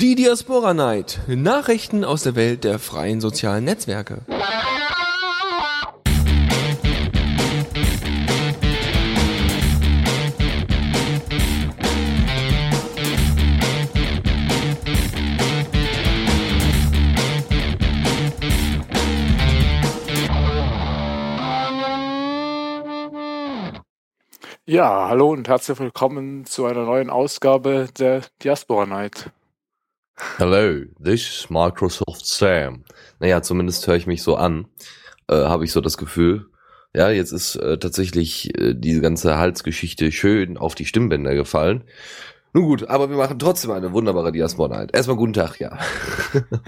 Die Diaspora Night. Nachrichten aus der Welt der freien sozialen Netzwerke. Ja, hallo und herzlich willkommen zu einer neuen Ausgabe der Diaspora Night. Hello, this is Microsoft Sam. Naja, zumindest höre ich mich so an, äh, habe ich so das Gefühl. Ja, jetzt ist äh, tatsächlich äh, diese ganze Halsgeschichte schön auf die Stimmbänder gefallen. Nun gut, aber wir machen trotzdem eine wunderbare Diaspora Night. Erstmal guten Tag, ja.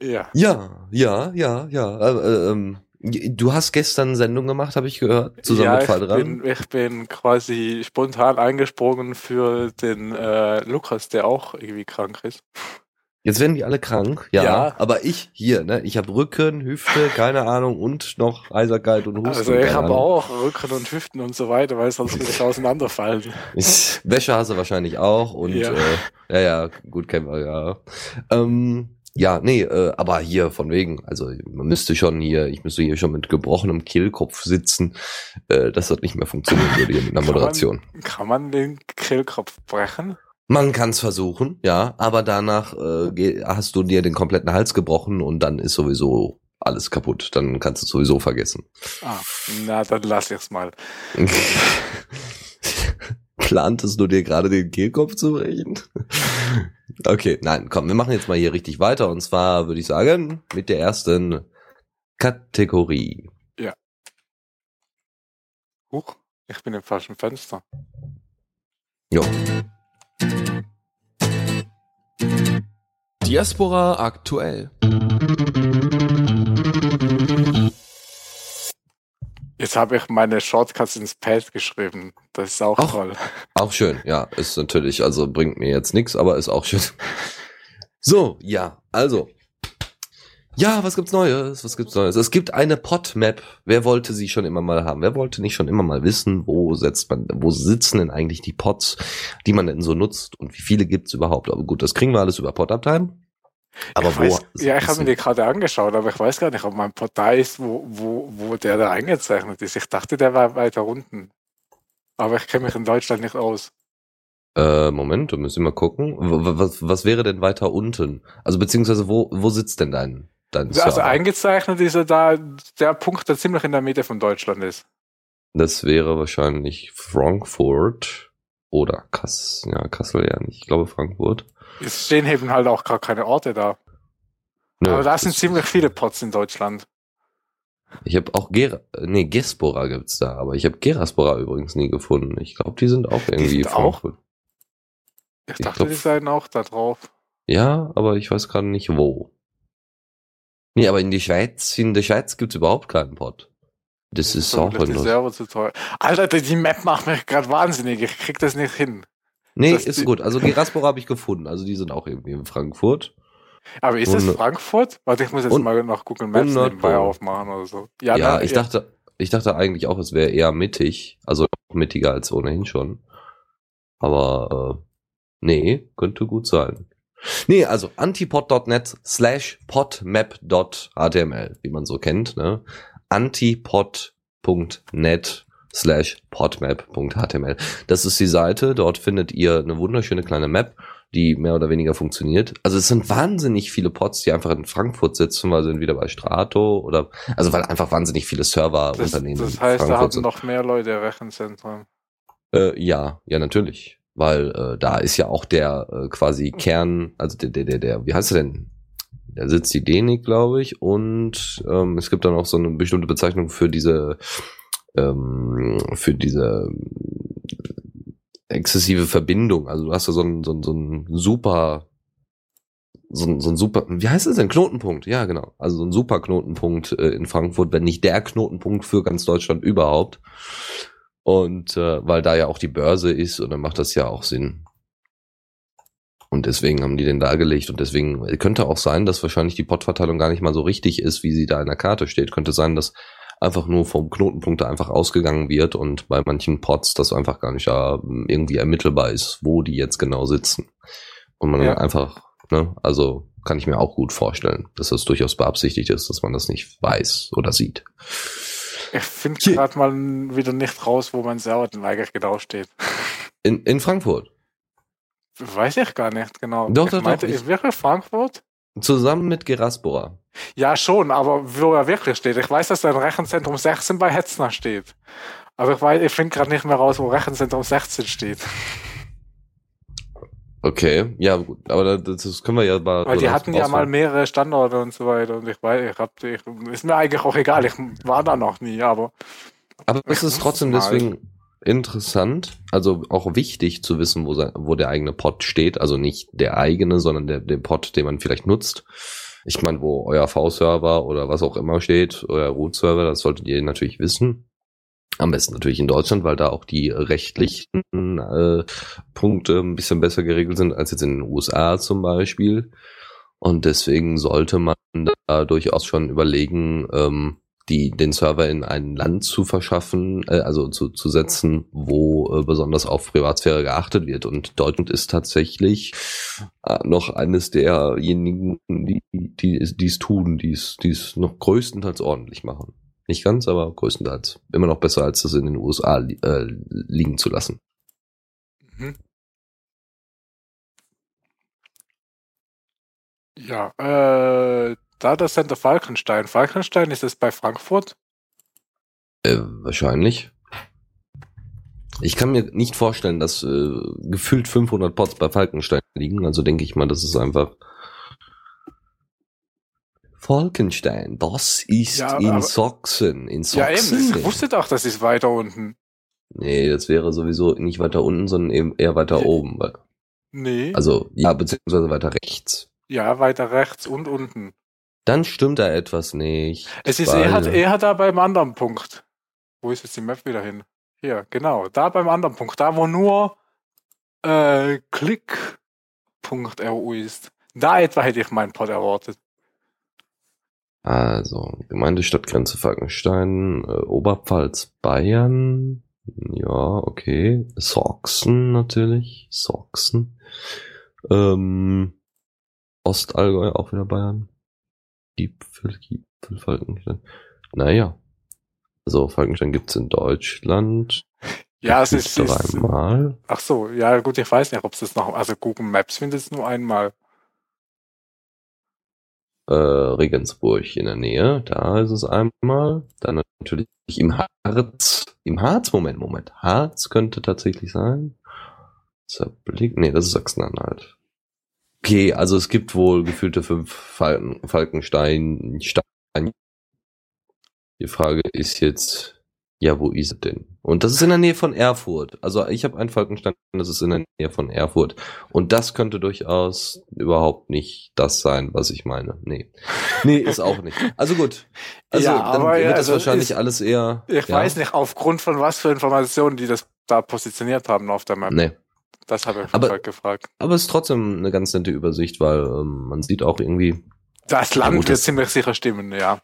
Ja, ja, ja, ja, ja. Äh, ähm, Du hast gestern Sendung gemacht, habe ich gehört, zusammen ja, mit Fall ich bin, ich bin quasi spontan eingesprungen für den äh, Lukas, der auch irgendwie krank ist. Jetzt werden die alle krank, ja. Ja. Aber ich hier, ne? Ich habe Rücken, Hüfte, keine Ahnung und noch Eiserkeit und Husten. Also ich habe auch Rücken und Hüften und so weiter, weil sonst würde ich auseinanderfallen. Ich- Wäsche hast du wahrscheinlich auch und Ja. ja, äh, ja, ja gut kennen wir ja. Ähm, ja, nee, äh, aber hier von wegen, also man müsste schon hier, ich müsste hier schon mit gebrochenem Kehlkopf sitzen, äh, dass das nicht mehr funktionieren würde hier mit einer Kann man- Moderation. Kann man den Kehlkopf brechen? Man kann es versuchen, ja, aber danach äh, hast du dir den kompletten Hals gebrochen und dann ist sowieso alles kaputt. Dann kannst du es sowieso vergessen. Ah, na, dann lass ich's mal. Plantest du dir gerade den Kehlkopf zu brechen? Okay, nein, komm, wir machen jetzt mal hier richtig weiter und zwar würde ich sagen mit der ersten Kategorie. Huch, ich bin im falschen Fenster. Jo. Diaspora aktuell. Jetzt habe ich meine Shortcuts ins Pad geschrieben. Das ist auch Ach. toll. Auch schön, ja, ist natürlich, also bringt mir jetzt nichts, aber ist auch schön. So, ja, also. Ja, was gibt's Neues? Was gibt's Neues? Es gibt eine Podmap. Wer wollte sie schon immer mal haben? Wer wollte nicht schon immer mal wissen, wo setzt man, wo sitzen denn eigentlich die Pods, die man denn so nutzt und wie viele gibt's überhaupt? Aber gut, das kriegen wir alles über Poduptime. Aber ich wo? weiß, ja, ich habe mir die gerade angeschaut, aber ich weiß gar nicht, ob mein Portal ist, wo, wo, wo der da eingezeichnet ist. Ich dachte, der war weiter unten. Aber ich kenne mich in Deutschland nicht aus. Äh, Moment, da müssen wir mal gucken. Was, was wäre denn weiter unten? Also beziehungsweise wo, wo sitzt denn dein, dein Also Server? eingezeichnet ist er da, der Punkt, der ziemlich in der Mitte von Deutschland ist. Das wäre wahrscheinlich Frankfurt oder Kass, ja, Kassel ja nicht. Ich glaube Frankfurt. Es stehen eben halt auch gar keine Orte da. Nö, aber da sind das- ziemlich viele Pots in Deutschland. Ich habe auch Ger nee, Gespora gibt's da, aber ich habe Geraspora übrigens nie gefunden. Ich glaube, die sind auch irgendwie sind auch? Ich Ich dachte, glaub- die seien auch da drauf. Ja, aber ich weiß gerade nicht wo. Nee, aber in die Schweiz, in der Schweiz gibt's überhaupt keinen Pod. Das ist auch Vermutlich die. Server zu teuer. Alter, die Map macht mich gerade wahnsinnig. Ich krieg das nicht hin. Nee, ist gut. Also Geraspora habe ich gefunden. Also die sind auch irgendwie in Frankfurt. Aber ist das Und- Frankfurt? Warte, ich muss jetzt und- mal nach Google Maps nebenbei aufmachen oder so. Ja, na, ich dachte, ich dachte eigentlich auch, es wäre eher mittig, also mittiger als ohnehin schon. Aber äh, nee, könnte gut sein. Nee, also antipod.net slash podmap.html, wie man so kennt, ne? antipod.net slash podmap.html. Das ist die Seite, dort findet ihr eine wunderschöne kleine Map, die mehr oder weniger funktioniert. Also es sind wahnsinnig viele Pods, die einfach in Frankfurt sitzen, weil sie entweder bei Strato oder, also weil einfach wahnsinnig viele das, Serverunternehmen das in heißt, da Frankfurt haben sind. noch mehr Leute Rechenzentren. Äh, ja, ja, natürlich. Weil äh, da ist ja auch der äh, quasi Kern, also der, der, der, der, wie heißt er denn? Da sitzt die DENIC, glaube ich, und ähm, es gibt dann auch so eine bestimmte Bezeichnung für diese, ähm, für diese exzessive Verbindung. Also du hast da so ein, so ein, so ein super, so ein, so ein super, wie heißt es denn? Knotenpunkt, ja, genau. Also so ein super Knotenpunkt äh, in Frankfurt, wenn nicht der Knotenpunkt für ganz Deutschland überhaupt. Und äh, weil da ja auch die Börse ist und dann macht das ja auch Sinn. Und deswegen haben die den dargelegt und deswegen könnte auch sein, dass wahrscheinlich die Pottverteilung gar nicht mal so richtig ist, wie sie da in der Karte steht. Könnte sein, dass einfach nur vom Knotenpunkt einfach ausgegangen wird und bei manchen Pods das einfach gar nicht äh, irgendwie ermittelbar ist, wo die jetzt genau sitzen. Und man Ja. einfach, ne, also kann ich mir auch gut vorstellen, dass das durchaus beabsichtigt ist, dass man das nicht weiß oder sieht. Ich finde gerade mal wieder nicht raus, wo mein Server denn eigentlich genau steht. In, in Frankfurt. Weiß ich gar nicht genau. Doch, ich doch, doch, meinte, ich- ist wirklich Frankfurt? Zusammen mit Geraspora. Ja, schon, aber wo er wirklich steht. Ich weiß, dass da ein Rechenzentrum 16 bei Hetzner steht. Aber ich, weiß- ich finde gerade nicht mehr raus, wo Rechenzentrum 16 steht. Okay, ja, gut, aber da- das, können wir ja mal. Weil die hatten ja mal mehrere Standorte und so weiter. Und ich weiß, ich hab, ich, ist mir eigentlich auch egal. Ich war da noch nie, aber Aber es ist trotzdem mal. deswegen interessant, also auch wichtig zu wissen, wo, wo der eigene Pod steht. Also nicht der eigene, sondern der, der Pod, den man vielleicht nutzt. Ich meine, wo euer V-Server oder was auch immer steht, euer Root-Server, das solltet ihr natürlich wissen. Am besten natürlich in Deutschland, weil da auch die rechtlichen äh, Punkte ein bisschen besser geregelt sind als jetzt in den USA zum Beispiel. Und deswegen sollte man da durchaus schon überlegen, ähm, die, den Server in ein Land zu verschaffen, äh, also zu, zu setzen, wo äh, besonders auf Privatsphäre geachtet wird. Und Deutschland ist tatsächlich äh, noch eines derjenigen, die die die es tun, die es die es noch größtenteils ordentlich machen. Nicht ganz, aber größtenteils. Immer noch besser, als das in den USA li äh, liegen zu lassen. Mhm. Ja, äh, Data Center Falkenstein. Falkenstein ist es bei Frankfurt? Äh, wahrscheinlich. Ich kann mir nicht vorstellen, dass äh, gefühlt 500 Pots bei Falkenstein liegen. Also denke ich mal, das ist einfach Falkenstein. Das ist Ja, in Sachsen. In Ja, eben. Ich wusste doch, das ist weiter unten. nee, das wäre sowieso nicht weiter unten, sondern eben eher weiter Ja. oben. weil- Nee. Also ja, beziehungsweise weiter rechts. ja, weiter rechts und unten. Dann stimmt da etwas nicht. Es ist weil- eher, eher da beim anderen Punkt. Wo ist jetzt die Map wieder hin? Hier, genau. Da beim anderen Punkt. Da, wo nur äh, Klick.ru ist. Da etwa hätte ich meinen Pod erwartet. Also, Gemeindestadtgrenze Falkenstein, äh, Oberpfalz, Bayern. Ja, okay. Sachsen natürlich. Sachsen. Ähm, Ostallgäu auch wieder Bayern. Gipfel, Gipfel, Falkenstein. Naja. Also Falkenstein gibt's in Deutschland. Ja, es ist, einmal. Ach so, ja gut, ich weiß nicht, ob es das noch, also Google Maps findet es nur einmal. Äh, Regensburg in der Nähe, da ist es einmal. Dann natürlich im Harz. Im Harz, Moment, Moment. Harz könnte tatsächlich sein. Zerblick, nee, das ist Sachsen-Anhalt. Okay, also es gibt wohl gefühlte fünf Falken, Falkenstein, Stein. Die Frage ist jetzt, ja, wo ist es denn? Und das ist in der Nähe von Erfurt. Also ich habe einen Falkenstein, das ist in der Nähe von Erfurt. Und das könnte durchaus überhaupt nicht das sein, was ich meine. Nee. Nee, ist auch nicht. Also gut. Also Ja, dann aber, wird ja, das also wahrscheinlich ist- alles eher. Ich ja, weiß nicht, aufgrund von was für Informationen die das da positioniert haben auf der Map. Nee. Das habe ich Aber- gefragt. Aber es ist trotzdem eine ganz nette Übersicht, weil ähm, man sieht auch irgendwie, Das Land gut, wird ziemlich sicher stimmen, ja.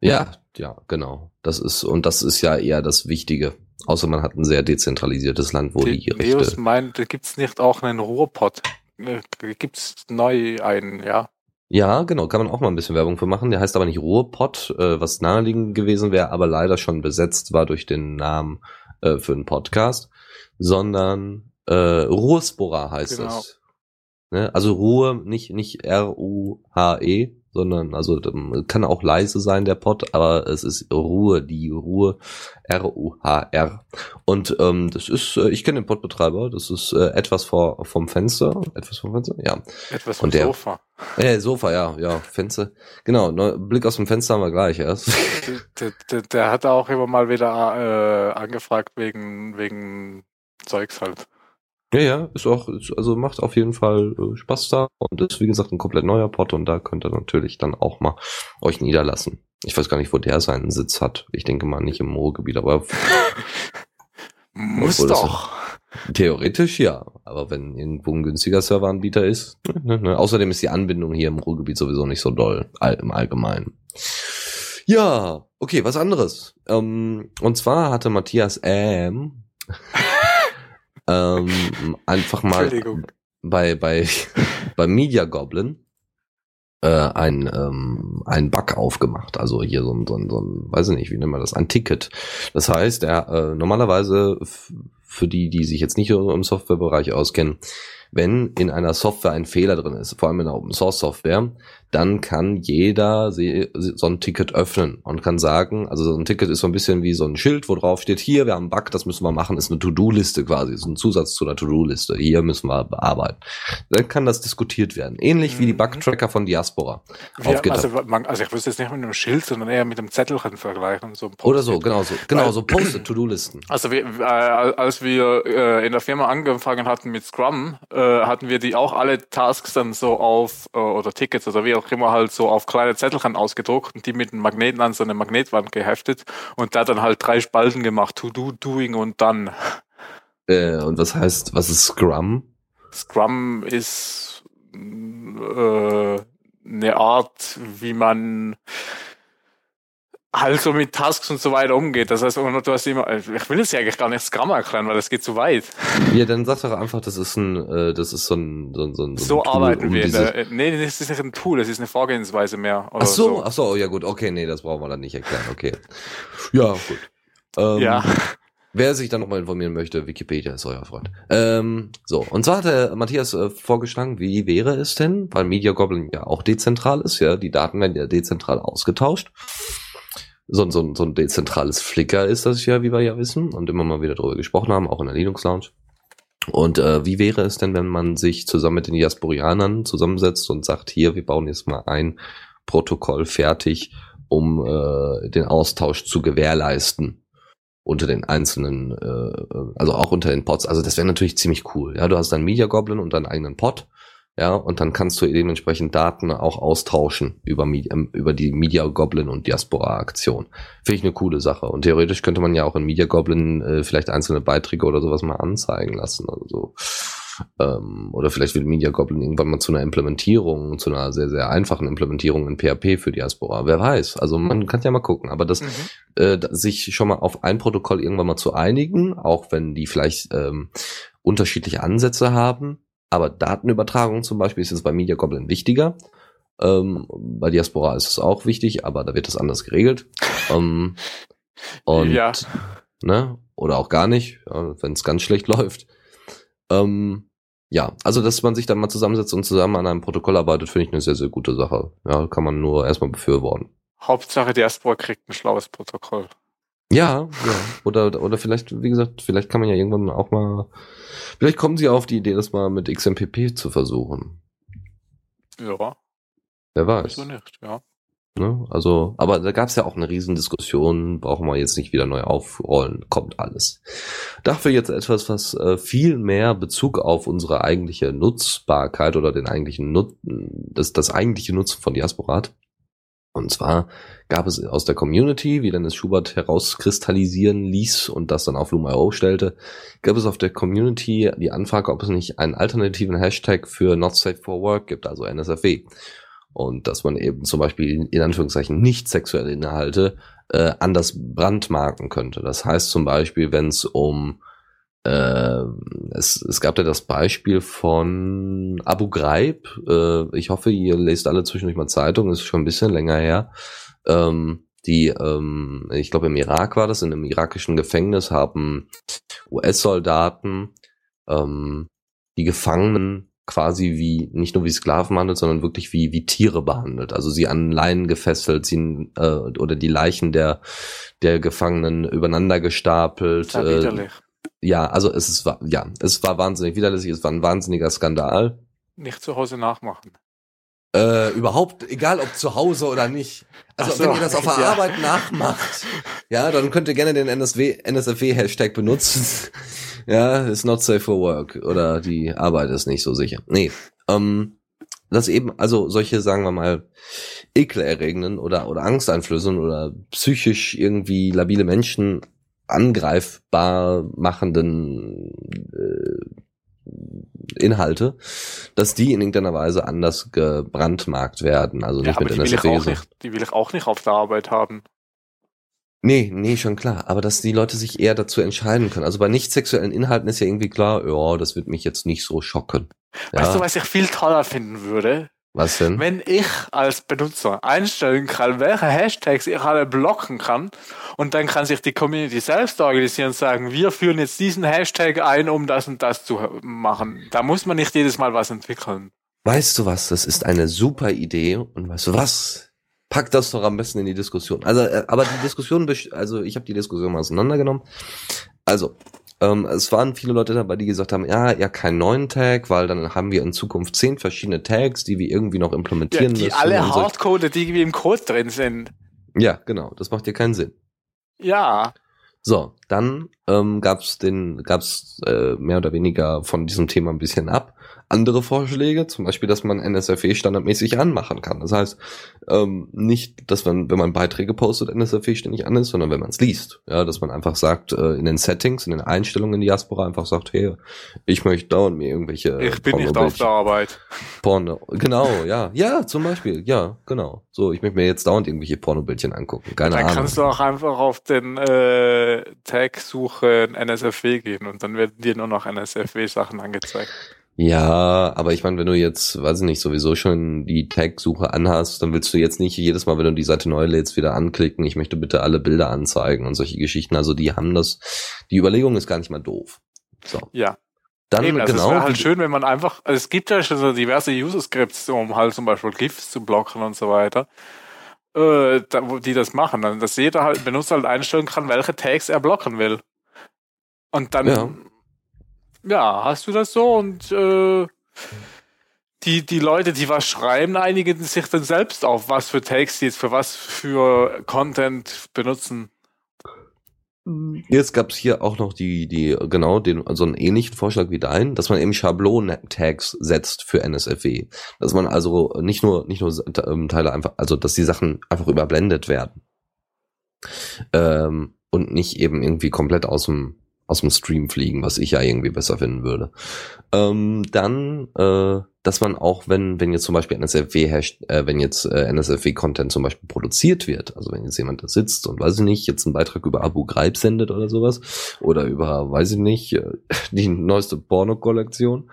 ja, ja, genau. Das ist, und das ist ja eher das Wichtige. Außer man hat ein sehr dezentralisiertes Land, wo die, Die Neos Rechte. meint, da gibt's nicht auch einen Ruhrpott. Äh, Gibt's neu einen, ja. Ja, genau, kann man auch mal ein bisschen Werbung für machen. Der heißt aber nicht Ruhrpott, äh, was naheliegend gewesen wäre, aber leider schon besetzt war durch den Namen äh, für einen Podcast, sondern äh, Ruhrspora heißt Genau. es. Ne? Also Ruhe, nicht, nicht R-U-H-E, sondern, also ähm, kann auch leise sein, der Pod, aber es ist Ruhe, die Ruhe, R-U-H-R. Und ähm, das ist, äh, ich kenne den Podbetreiber, das ist äh, etwas vor, vom Fenster, etwas vom Fenster, ja. Etwas vom Und der- Sofa. Äh, Sofa, ja, ja, Fenster. Genau, neu, Blick aus dem Fenster haben wir gleich erst. der, der, der hat auch immer mal wieder äh, angefragt wegen, wegen Zeugs halt. Ja, ja, ist auch, ist, also macht auf jeden Fall äh, Spaß da und ist wie gesagt ein komplett neuer Pod und da könnt ihr natürlich dann auch mal euch niederlassen. Ich weiß gar nicht, wo der seinen Sitz hat. Ich denke mal nicht im Ruhrgebiet, aber Muss doch. theoretisch ja. Aber wenn irgendwo ein günstiger Serveranbieter ist. Ne, ne. Außerdem ist die Anbindung hier im Ruhrgebiet sowieso nicht so doll, all, im Allgemeinen. Ja, okay, was anderes. Ähm, und zwar hatte Matthias ähm, ähm, einfach mal bei bei bei Media Goblin äh, ein ähm, ein Bug aufgemacht. Also hier so ein, so ein, so ein weiß ich nicht, wie nennt man das, ein Ticket. Das heißt, er äh, normalerweise für die, die sich jetzt nicht im Softwarebereich auskennen, wenn in einer Software ein Fehler drin ist, vor allem in der Open Source Software, dann kann jeder so ein Ticket öffnen und kann sagen, also so ein Ticket ist so ein bisschen wie so ein Schild, wo drauf steht, hier, wir haben einen Bug, das müssen wir machen, ist eine To-Do-Liste quasi, ist ein Zusatz zu einer To-Do-Liste, hier müssen wir bearbeiten. Dann kann das diskutiert werden. Ähnlich wie die Mhm. Bug-Tracker von Diaspora. GitHub. also, man, also ich würde es jetzt nicht mit einem Schild, sondern eher mit einem Zettelchen vergleichen. So Oder so, genau so, genau so Post-it, To-Do-Listen. Also wir, äh, als wir äh, in der Firma angefangen hatten mit Scrum, äh, hatten wir die auch alle Tasks dann so auf, äh, oder Tickets oder wie auch immer halt so auf kleine Zettelchen ausgedruckt und die mit einem Magneten an so eine Magnetwand geheftet und da dann halt drei Spalten gemacht, to do, doing und dann. Äh, und was heißt, was ist Scrum? Scrum ist äh, eine Art, wie man halt so mit Tasks und so weiter umgeht. Das heißt, du hast immer, ich will es ja eigentlich gar nicht Scrum erklären, weil das geht zu weit. Ja, dann sag doch einfach, das ist ein, äh, das ist so ein, so ein, so ein So Tool, arbeiten um wir. Diese- nee, das ist nicht ein Tool, das ist eine Vorgehensweise mehr. Ach so, ach so, ja gut, okay, nee, das brauchen wir dann nicht erklären, okay. Ja, gut. Ähm, Ja. Wer sich dann nochmal informieren möchte, Wikipedia ist euer Freund. Ähm, so, und zwar hat der Matthias äh, vorgeschlagen, wie wäre es denn, weil Media Goblin ja auch dezentral ist, ja, die Daten werden ja dezentral ausgetauscht. So, ein- so, so ein dezentrales Flickr ist das ja, wie wir ja wissen und immer mal wieder drüber gesprochen haben, auch in der Linux Lounge. Und äh, wie wäre es denn, wenn man sich zusammen mit den Diasporianern zusammensetzt und sagt, hier, wir bauen jetzt mal ein Protokoll fertig, um äh, den Austausch zu gewährleisten unter den einzelnen, äh, also auch unter den Pods. Also das wäre natürlich ziemlich cool. Ja, du hast deinen Media Goblin und deinen eigenen Pod. Ja, und dann kannst du dementsprechend Daten auch austauschen über, ähm, über die Media Goblin und Diaspora Aktion. Finde ich eine coole Sache. Und theoretisch könnte man ja auch in Media Goblin äh, vielleicht einzelne Beiträge oder sowas mal anzeigen lassen. Also so. Ähm, oder vielleicht wird Media Goblin irgendwann mal zu einer Implementierung, zu einer sehr, sehr einfachen Implementierung in PHP für Diaspora. Wer weiß. Also man kann ja mal gucken. Aber das, Mhm. äh, sich schon mal auf ein Protokoll irgendwann mal zu einigen, auch wenn die vielleicht ähm, unterschiedliche Ansätze haben. Aber Datenübertragung zum Beispiel ist jetzt bei Media Goblin wichtiger. Ähm, bei Diaspora ist es auch wichtig, aber da wird das anders geregelt. Ähm, und, Ja. ne, oder auch gar nicht, wenn es ganz schlecht läuft. Ähm, ja, also dass man sich dann mal zusammensetzt und zusammen an einem Protokoll arbeitet, finde ich eine sehr, sehr gute Sache. Ja, kann man nur erstmal befürworten. Hauptsache, Diaspora kriegt ein schlaues Protokoll. Ja, ja. Oder, oder vielleicht, wie gesagt, vielleicht kann man ja irgendwann auch mal, vielleicht kommen sie auf die Idee, das mal mit XMPP zu versuchen. Ja, Wer weiß. wieso nicht, ja. Ne? Also, aber da gab es ja auch eine Riesendiskussion, brauchen wir jetzt nicht wieder neu aufrollen, kommt alles. Dafür jetzt etwas, was äh, viel mehr Bezug auf unsere eigentliche Nutzbarkeit oder den eigentlichen Nut das, das eigentliche Nutzen von Diaspora hat. Und zwar gab es aus der Community, wie Dennis Schubert herauskristallisieren ließ und das dann auf Loom.io stellte, gab es auf der Community die Anfrage, ob es nicht einen alternativen Hashtag für Not Safe for Work gibt, also NSFW. Und dass man eben zum Beispiel in Anführungszeichen nicht sexuelle Inhalte äh, anders brandmarken könnte. Das heißt zum Beispiel, wenn es um äh, es, es gab ja das Beispiel von Abu Ghraib. Äh, ich hoffe, ihr lest alle zwischendurch mal Zeitung, ist schon ein bisschen länger her. Ähm, die, ähm, ich glaube im Irak war das, in einem irakischen Gefängnis haben US-Soldaten ähm, die Gefangenen quasi wie, nicht nur wie Sklaven behandelt, sondern wirklich wie, wie Tiere behandelt. Also sie an Leinen gefesselt, sie, äh, oder die Leichen der, der Gefangenen übereinander gestapelt. Sehr äh. Ja, also es ist, ja, es war wahnsinnig widerlich, es war ein wahnsinniger Skandal. Nicht zu Hause nachmachen. Äh, überhaupt, egal ob zu Hause oder nicht. Also so, wenn ihr das auf der ja. Arbeit nachmacht, ja, dann könnt ihr gerne den NSW, NSFW-Hashtag benutzen. ja, ist not safe for work oder die Arbeit ist nicht so sicher. Nee, ähm, das eben, also solche, sagen wir mal, ekelerregenden oder, oder angsteinflößenden oder psychisch irgendwie labile Menschen angreifbar machenden äh, Inhalte, dass die in irgendeiner Weise anders gebrandmarkt werden, also Ja, nicht aber mit die will, ich auch nicht, die will ich auch nicht auf der Arbeit haben. Nee, nee, schon klar. Aber dass die Leute sich eher dazu entscheiden können. Also bei nicht sexuellen Inhalten ist ja irgendwie klar, ja, das wird mich jetzt nicht so schocken. Ja, Weißt du, was ich viel toller finden würde? Was denn? Wenn ich als Benutzer einstellen kann, welche Hashtags ich alle blocken kann und dann kann sich die Community selbst organisieren und sagen, wir führen jetzt diesen Hashtag ein, um das und das zu machen. Da muss man nicht jedes Mal was entwickeln. Weißt du was? Das ist eine super Idee. Und weißt du was? Pack das doch am besten in die Diskussion. Also, äh, aber die Diskussion, also ich habe die Diskussion mal auseinandergenommen. Also, ähm, es waren viele Leute dabei, die gesagt haben, ja, eher keinen neuen Tag, weil dann haben wir in Zukunft zehn verschiedene Tags, die wir irgendwie noch Ja, implementieren die müssen. alle und so. hardcoded, die irgendwie im Code drin sind. Ja, genau. Das macht ja keinen Sinn. Ja, So, dann ähm, gab's den, gab's äh, mehr oder weniger von diesem Thema ein bisschen ab. Andere Vorschläge, zum Beispiel, dass man NSFW standardmäßig anmachen kann. Das heißt, ähm, nicht, dass man, wenn man Beiträge postet, NSFW ständig an ist, sondern wenn man es liest. Ja, dass man einfach sagt, äh, in den Settings, in den Einstellungen in Diaspora einfach sagt, hey, ich möchte dauernd mir irgendwelche ich bin nicht auf der Arbeit. Porno. Genau, ja. Ja, zum Beispiel. Ja, genau. So, ich möchte mir jetzt dauernd irgendwelche Pornobildchen angucken. Keine Dann Ahnung. kannst du auch einfach auf den äh, Tag suchen NSFW gehen und dann werden dir nur noch NSFW-Sachen angezeigt. Ja, aber ich meine, wenn du jetzt, weiß ich nicht, sowieso schon die Tag-Suche anhast, dann willst du jetzt nicht jedes Mal, wenn du die Seite neu lädst, wieder anklicken, ich möchte bitte alle Bilder anzeigen und solche Geschichten. Also die haben das, die Überlegung ist gar nicht mal doof. So. Ja. Dann Eben, also es genau. wäre halt schön, wenn man einfach, also es gibt ja schon so diverse User-Scripts, um halt zum Beispiel GIFs zu blocken und so weiter, äh, die das machen, dass jeder halt Benutzer halt einstellen kann, welche Tags er blocken will. Und dann, Ja. Ja, hast du das so und äh, die, die Leute, die was schreiben, einigen sich dann selbst auf, was für Tags die jetzt für was für Content benutzen. Jetzt gab's hier auch noch die, die, genau, den, also einen ähnlichen Vorschlag wie dein, dass man eben Schablonen-Tags setzt für NSFW. Dass man also nicht nur, nicht nur ähm, Teile einfach, also dass die Sachen einfach überblendet werden. Ähm, und nicht eben irgendwie komplett aus dem, aus dem Stream fliegen, was ich ja irgendwie besser finden würde. Ähm, dann, äh, dass man auch, wenn, wenn jetzt zum Beispiel NSFW äh, wenn jetzt äh, NSFW-Content zum Beispiel produziert wird, also wenn jetzt jemand da sitzt und weiß ich nicht, jetzt einen Beitrag über Abu Ghraib sendet oder sowas, oder über, weiß ich nicht, äh, die neueste Porno-Kollektion,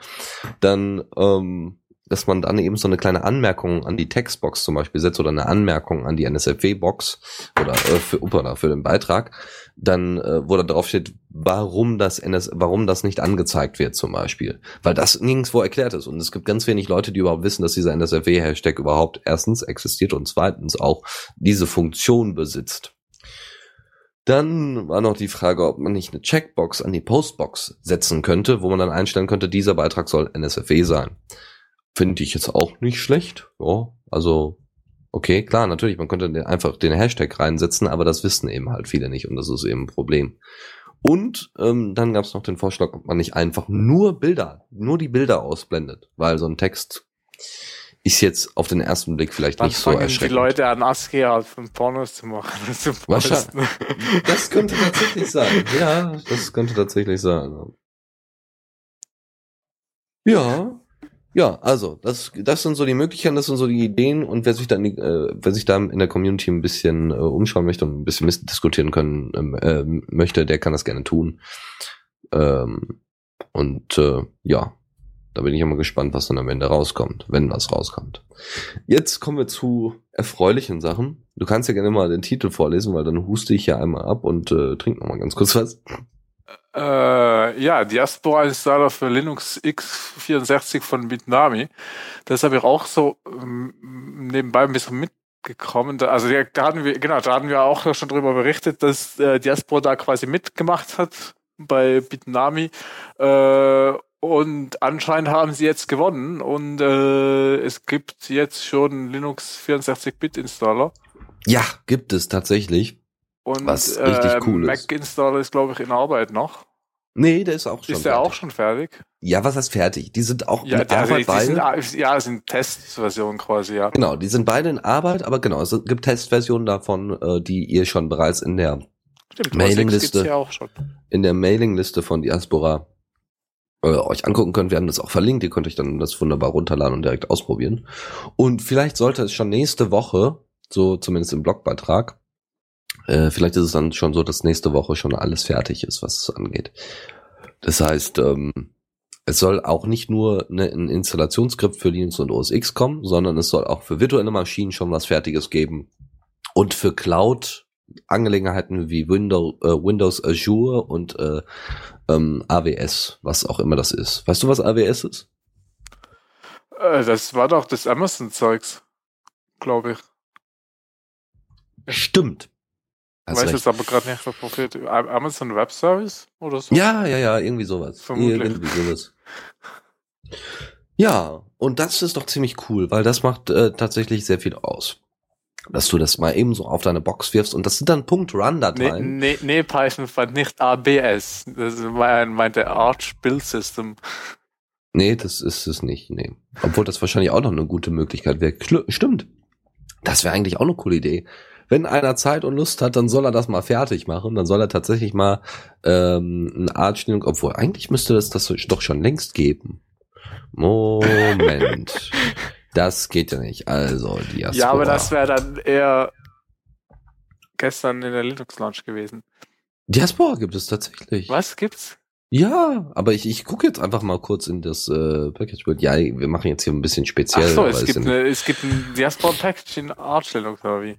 dann, ähm, dass man dann eben so eine kleine Anmerkung an die Textbox zum Beispiel setzt oder eine Anmerkung an die NSFW-Box oder äh, für, oder für den Beitrag, dann, äh, wo da drauf steht, warum das NS, warum das nicht angezeigt wird zum Beispiel. Weil das nirgendwo erklärt ist. Und es gibt ganz wenig Leute, die überhaupt wissen, dass dieser NSFW-Hashtag überhaupt erstens existiert und zweitens auch diese Funktion besitzt. Dann war noch die Frage, ob man nicht eine Checkbox an die Postbox setzen könnte, wo man dann einstellen könnte, dieser Beitrag soll NSFW sein. Finde ich jetzt auch nicht schlecht. Ja, also, okay, klar, natürlich, man könnte den, einfach den Hashtag reinsetzen, aber das wissen eben halt viele nicht und das ist eben ein Problem. Und ähm, dann gab es noch den Vorschlag, ob man nicht einfach nur Bilder, nur die Bilder ausblendet, weil so ein Text ist jetzt auf den ersten Blick vielleicht Dann nicht so fangen die erschreckend. Leute an, ASCII halt von Pornos zu machen. Zu Wahrscheinlich. Das könnte tatsächlich sein. Ja, das könnte tatsächlich sein. Ja. Ja, also, das, das sind so die Möglichkeiten, das sind so die Ideen und wer sich dann, äh, wer sich da in der Community ein bisschen äh, umschauen möchte und ein bisschen diskutieren können ähm, äh, möchte, der kann das gerne tun. Ähm, und äh, ja, da bin ich immer gespannt, was dann am Ende rauskommt, wenn was rauskommt. Jetzt kommen wir zu erfreulichen Sachen. Du kannst ja gerne mal den Titel vorlesen, weil dann huste ich ja einmal ab und äh, trink noch mal ganz kurz was. Äh, ja, Diaspora Installer für Linux x64 von Bitnami. Das habe ich auch so ähm, nebenbei ein bisschen mitgekommen. Da, also da hatten wir, genau, da hatten wir auch schon drüber berichtet, dass äh, Diaspora da quasi mitgemacht hat bei Bitnami. Äh, und anscheinend haben sie jetzt gewonnen und äh, es gibt jetzt schon Linux 64-Bit-Installer. Ja, gibt es tatsächlich. Und Was richtig äh, cool ist. Mac-Installer ist, glaube ich, in Arbeit noch. Nee, der ist auch schon Ist der fertig. auch schon fertig? Ja, was heißt fertig? Die sind auch Ja, in also Arbeit die, die sind, beide. ja, das sind Testversionen quasi, ja. Genau, die sind beide in Arbeit, aber genau, es gibt Testversionen davon, äh, die ihr schon bereits in der Stimmt, Mailingliste. ja in der Mailingliste von Diaspora äh, euch angucken könnt. Wir haben das auch verlinkt. Ihr könnt euch dann das wunderbar runterladen und direkt ausprobieren. Und vielleicht sollte es schon nächste Woche, so zumindest im Blogbeitrag, äh, vielleicht ist es dann schon so, dass nächste Woche schon alles fertig ist, was es angeht. Das heißt, ähm, es soll auch nicht nur ne, ein Installationsskript für Linux und OS X kommen, sondern es soll auch für virtuelle Maschinen schon was Fertiges geben. Und für Cloud Angelegenheiten wie Windows, äh, Windows Azure und äh, ähm, AWS, was auch immer das ist. Weißt du, was AWS ist? Äh, das war doch das Amazon-Zeugs, glaube ich. Stimmt. Ich weiß jetzt aber gerade nicht, was passiert. Amazon Web Service oder so? Ja, ja, ja, irgendwie sowas. Vermutlich. Irgendwie sowas. Ja, und das ist doch ziemlich cool, weil das macht äh, tatsächlich sehr viel aus. Dass du das mal eben so auf deine Box wirfst und das sind dann Punkt Nee, nee, nee, Python fand nicht ABS. Das mein- meinte Arch Build System. Nee, das ist es nicht. Nee. Obwohl das wahrscheinlich auch noch eine gute Möglichkeit wäre. Stimmt. Das wäre eigentlich auch eine coole Idee. Wenn einer Zeit und Lust hat, dann soll er das mal fertig machen. Dann soll er tatsächlich mal ähm, eine Art Stellung, obwohl eigentlich müsste das das doch schon längst geben. Moment. das geht ja nicht. Also, die Ja, aber das wäre dann eher gestern in der Linux Launch gewesen. Diaspora gibt es tatsächlich. Was gibt's? Ja, aber ich, ich gucke jetzt einfach mal kurz in das äh, Package Build. Ja, wir machen jetzt hier ein bisschen speziell. Ach so, es gibt, eine, es gibt ein Diaspora Package in Linux oder wie?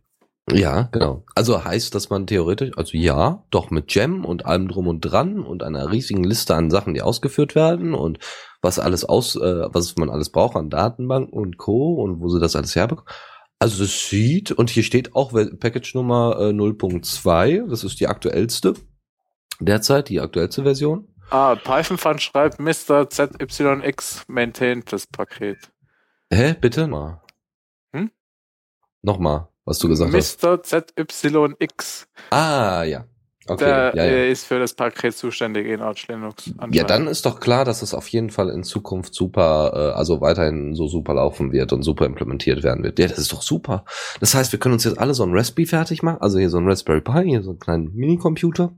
Ja, genau. Also heißt, dass man theoretisch, also ja, doch mit Gem und allem drum und dran und einer riesigen Liste an Sachen, die ausgeführt werden und was alles aus, äh, was man alles braucht an Datenbanken und Co. und wo sie das alles herbekommen. Also das sieht, und hier steht auch Package Nummer äh, 0.2, das ist die aktuellste derzeit, die aktuellste Version. Ah, Python Fund schreibt Mr. ZYX maintained das Paket. Hä, bitte? Mal. Hm? Nochmal, was du gesagt hast. Mr. ZYX, Ah, ja. Okay, der ja, ja. ist für das Paket zuständig in Arch Linux. Ja, dann ist doch klar, dass es auf jeden Fall in Zukunft super, äh, also weiterhin so super laufen wird und super implementiert werden wird. Ja, das ist doch super. Das heißt, wir können uns jetzt alle so ein Raspberry fertig machen, also hier so ein Raspberry Pi, hier so einen kleinen Minicomputer,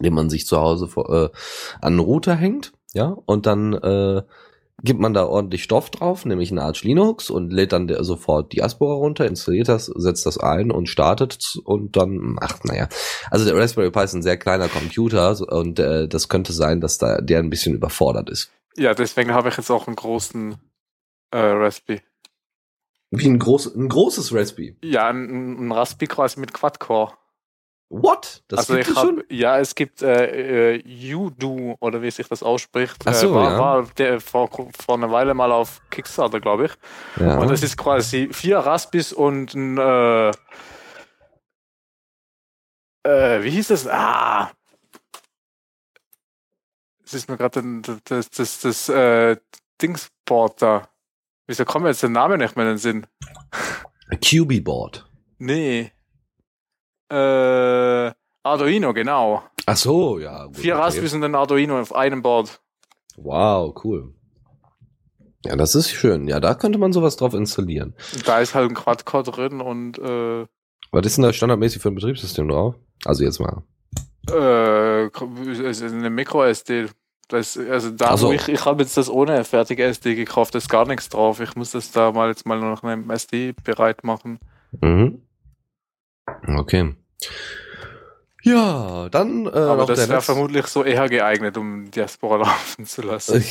den man sich zu Hause vor, äh, an den Router hängt, ja, und dann äh, gibt man da ordentlich Stoff drauf, nämlich eine Arch Linux und lädt dann der, sofort Diaspora runter, installiert das, setzt das ein und startet und dann, ach naja, also der Raspberry Pi ist ein sehr kleiner Computer und äh, das könnte sein, dass da der ein bisschen überfordert ist. Ja, deswegen habe ich jetzt auch einen großen äh, Raspberry. Wie ein, groß, ein großes Raspberry. Ja, ein, ein Raspberry quasi mit Quad-Core. What? Das also gibt ich es schon? ja, es gibt äh, äh, Udo oder wie sich das ausspricht. Ach so, äh, war, ja. war der vor, vor einer Weile mal auf Kickstarter, glaube ich. Ja. Und das ist quasi vier Raspis und ein äh, äh, wie hieß das? Ah! Es ist mir gerade ein- das, das, das, äh, Dingsport da. Wieso kommt mir jetzt der Name nicht mehr in den Sinn? QB Board. Nee. Äh, Arduino, genau. Ach so, ja. Gut, Vier okay. Raspis und ein Arduino auf einem Board. Wow, cool. Ja, das ist schön. Ja, da könnte man sowas drauf installieren. Da ist halt ein Quad-Core drin und äh, Was ist denn da standardmäßig für ein Betriebssystem drauf? Also jetzt mal. äh, es ist eine Micro-SD. Das, also da, Ach so. wo ich, ich habe jetzt das ohne fertige SD gekauft, da ist gar nichts drauf. Ich muss das da mal jetzt mal noch einem SD bereit machen. Mhm. Okay. Ja, dann äh, Aber das wäre vermutlich so eher geeignet, um Diaspora laufen zu lassen.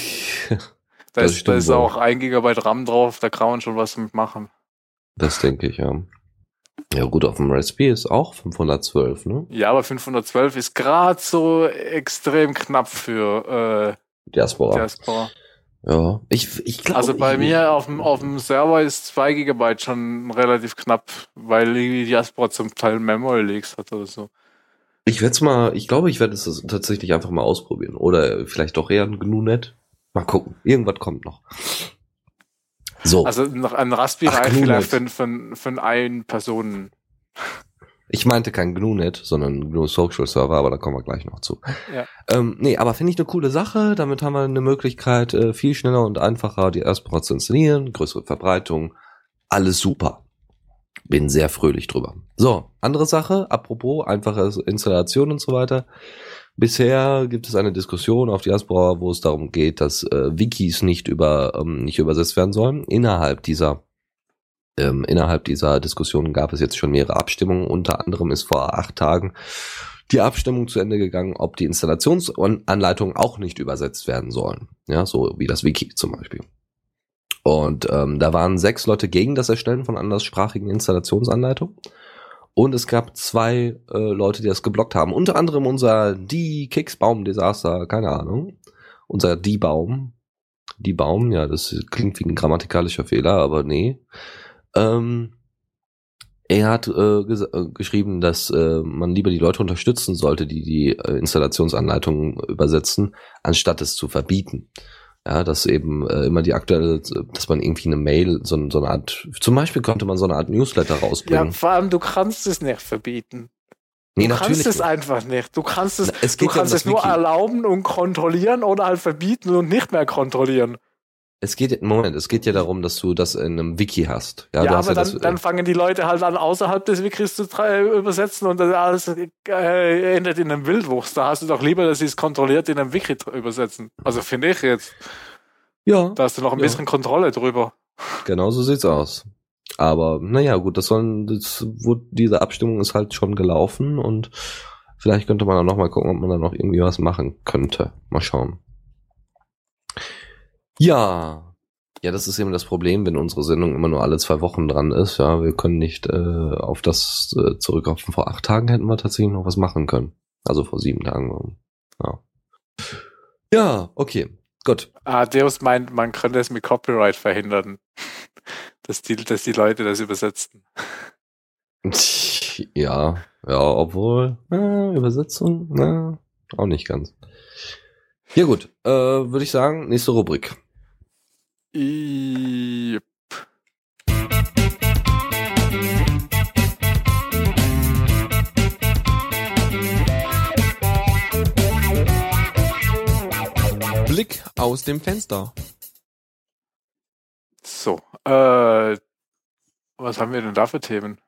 Da das ist, da ist auch ein Gigabyte RAM drauf, da kann man schon was damit machen. Das denke ich, ja. Ja gut, auf dem Raspberry ist auch 512, ne? Ja, aber 512 ist gerade so extrem knapp für äh, Diaspora. Diaspora. Ja. Ich, ich glaube. Also bei ich, mir auf dem, auf dem Server ist 2 GB schon relativ knapp, weil irgendwie Diaspora zum Teil Memory Leaks hat oder so. Ich werde es mal, ich glaube, ich werde es tatsächlich einfach mal ausprobieren. Oder vielleicht doch eher ein GNU-Net. Mal gucken. Irgendwas kommt noch. So. Also noch ein Raspberry Ach, vielleicht für, für, für einen Personen. Ich meinte kein GNU-Net, sondern GNU Social Server, aber da kommen wir gleich noch zu. Ja. Ähm, nee, aber finde ich eine coole Sache. Damit haben wir eine Möglichkeit, äh, viel schneller und einfacher die Diaspora zu installieren, größere Verbreitung. Alles super. Bin sehr fröhlich drüber. So, andere Sache, apropos einfache Installation und so weiter. Bisher gibt es eine Diskussion auf Diaspora, wo es darum geht, dass äh, Wikis nicht über ähm, nicht übersetzt werden sollen. Innerhalb dieser ähm, innerhalb dieser Diskussion gab es jetzt schon mehrere Abstimmungen. Unter anderem ist vor acht Tagen die Abstimmung zu Ende gegangen, ob die Installationsanleitungen auch nicht übersetzt werden sollen. Ja, so wie das Wiki zum Beispiel. Und ähm, da waren sechs Leute gegen das Erstellen von anderssprachigen Installationsanleitungen. Und es gab zwei äh, Leute, die das geblockt haben. Unter anderem unser Die Kicksbaum-Desaster, keine Ahnung. Unser Die Baum. Die Baum, ja, das klingt wie ein grammatikalischer Fehler, aber nee. Ähm, er hat äh, äh, geschrieben, dass äh, man lieber die Leute unterstützen sollte, die die äh, Installationsanleitungen übersetzen, anstatt es zu verbieten. Ja, dass eben äh, immer die aktuelle, dass man irgendwie eine Mail, so, so eine Art, zum Beispiel könnte man so eine Art Newsletter rausbringen. Ja, vor allem, du kannst es nicht verbieten. Nee, du kannst es nicht. einfach nicht. Du kannst es, Es du geht ja um kannst es nur Wiki. erlauben und kontrollieren oder halt verbieten und nicht mehr kontrollieren. Es geht, Moment, es geht ja darum, dass du das in einem Wiki hast. Ja, Ja, aber ja dann, das, dann fangen die Leute halt an, außerhalb des Wikis zu äh, übersetzen und das alles äh, endet in einem Wildwuchs. Da hast du doch lieber, dass sie es kontrolliert in einem Wiki übersetzen. Also finde ich jetzt, ja, da hast du noch ein Ja. bisschen Kontrolle drüber. genau so sieht's aus. Aber naja, gut, das sollen, das, wurde, diese Abstimmung ist halt schon gelaufen und vielleicht könnte man dann noch mal gucken, ob man da noch irgendwie was machen könnte. Mal schauen. Ja. Ja, das ist eben das Problem, wenn unsere Sendung immer nur alle zwei Wochen dran ist. Ja, wir können nicht äh, auf das äh, zurücklaufen. Vor acht Tagen hätten wir tatsächlich noch was machen können. Also vor sieben Tagen. Ja. Ja, okay. Gut. Ah, Deus meint, man könnte es mit Copyright verhindern. Dass die, dass die Leute das übersetzen. Ja, ja, obwohl, äh, Übersetzung, na, auch nicht ganz. Ja gut, äh, würde ich sagen, nächste Rubrik. I Blick aus dem Fenster. so, äh, was haben wir denn da für Themen?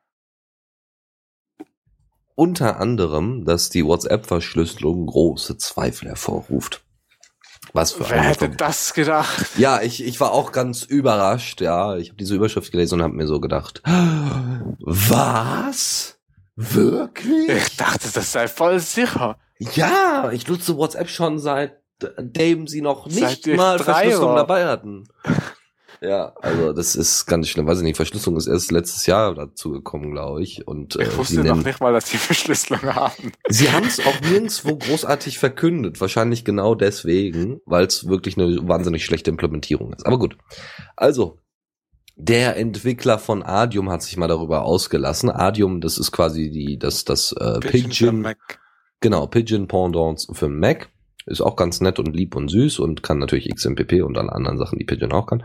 Unter anderem, dass die WhatsApp-Verschlüsselung große Zweifel hervorruft. Was für Wer eine hätte das gedacht? Ja, ich, ich war auch ganz überrascht, ja. Ich habe diese Überschrift gelesen und habe mir so gedacht, was? Wirklich? Ich dachte, das sei voll sicher. Ja, ich nutze WhatsApp schon seitdem sie noch nicht Seit mal Verschlüsselung dabei hatten. Ja, also das ist ganz schlimm. Weiß ich nicht, Verschlüsselung ist erst letztes Jahr dazu gekommen, glaube ich. Und äh, Ich wusste noch nennen, nicht mal, dass die Verschlüsselung haben. sie haben es auch nirgendwo großartig verkündet. Wahrscheinlich genau deswegen, weil es wirklich eine wahnsinnig schlechte Implementierung ist. Aber gut. Also, der Entwickler von Adium hat sich mal darüber ausgelassen. Adium, das ist quasi die, das, das äh, Pigeon Pigeon, Mac. Genau, Pigeon Pendant für Mac. Ist auch ganz nett und lieb und süß und kann natürlich XMPP und alle anderen Sachen, die Pigeon auch kann.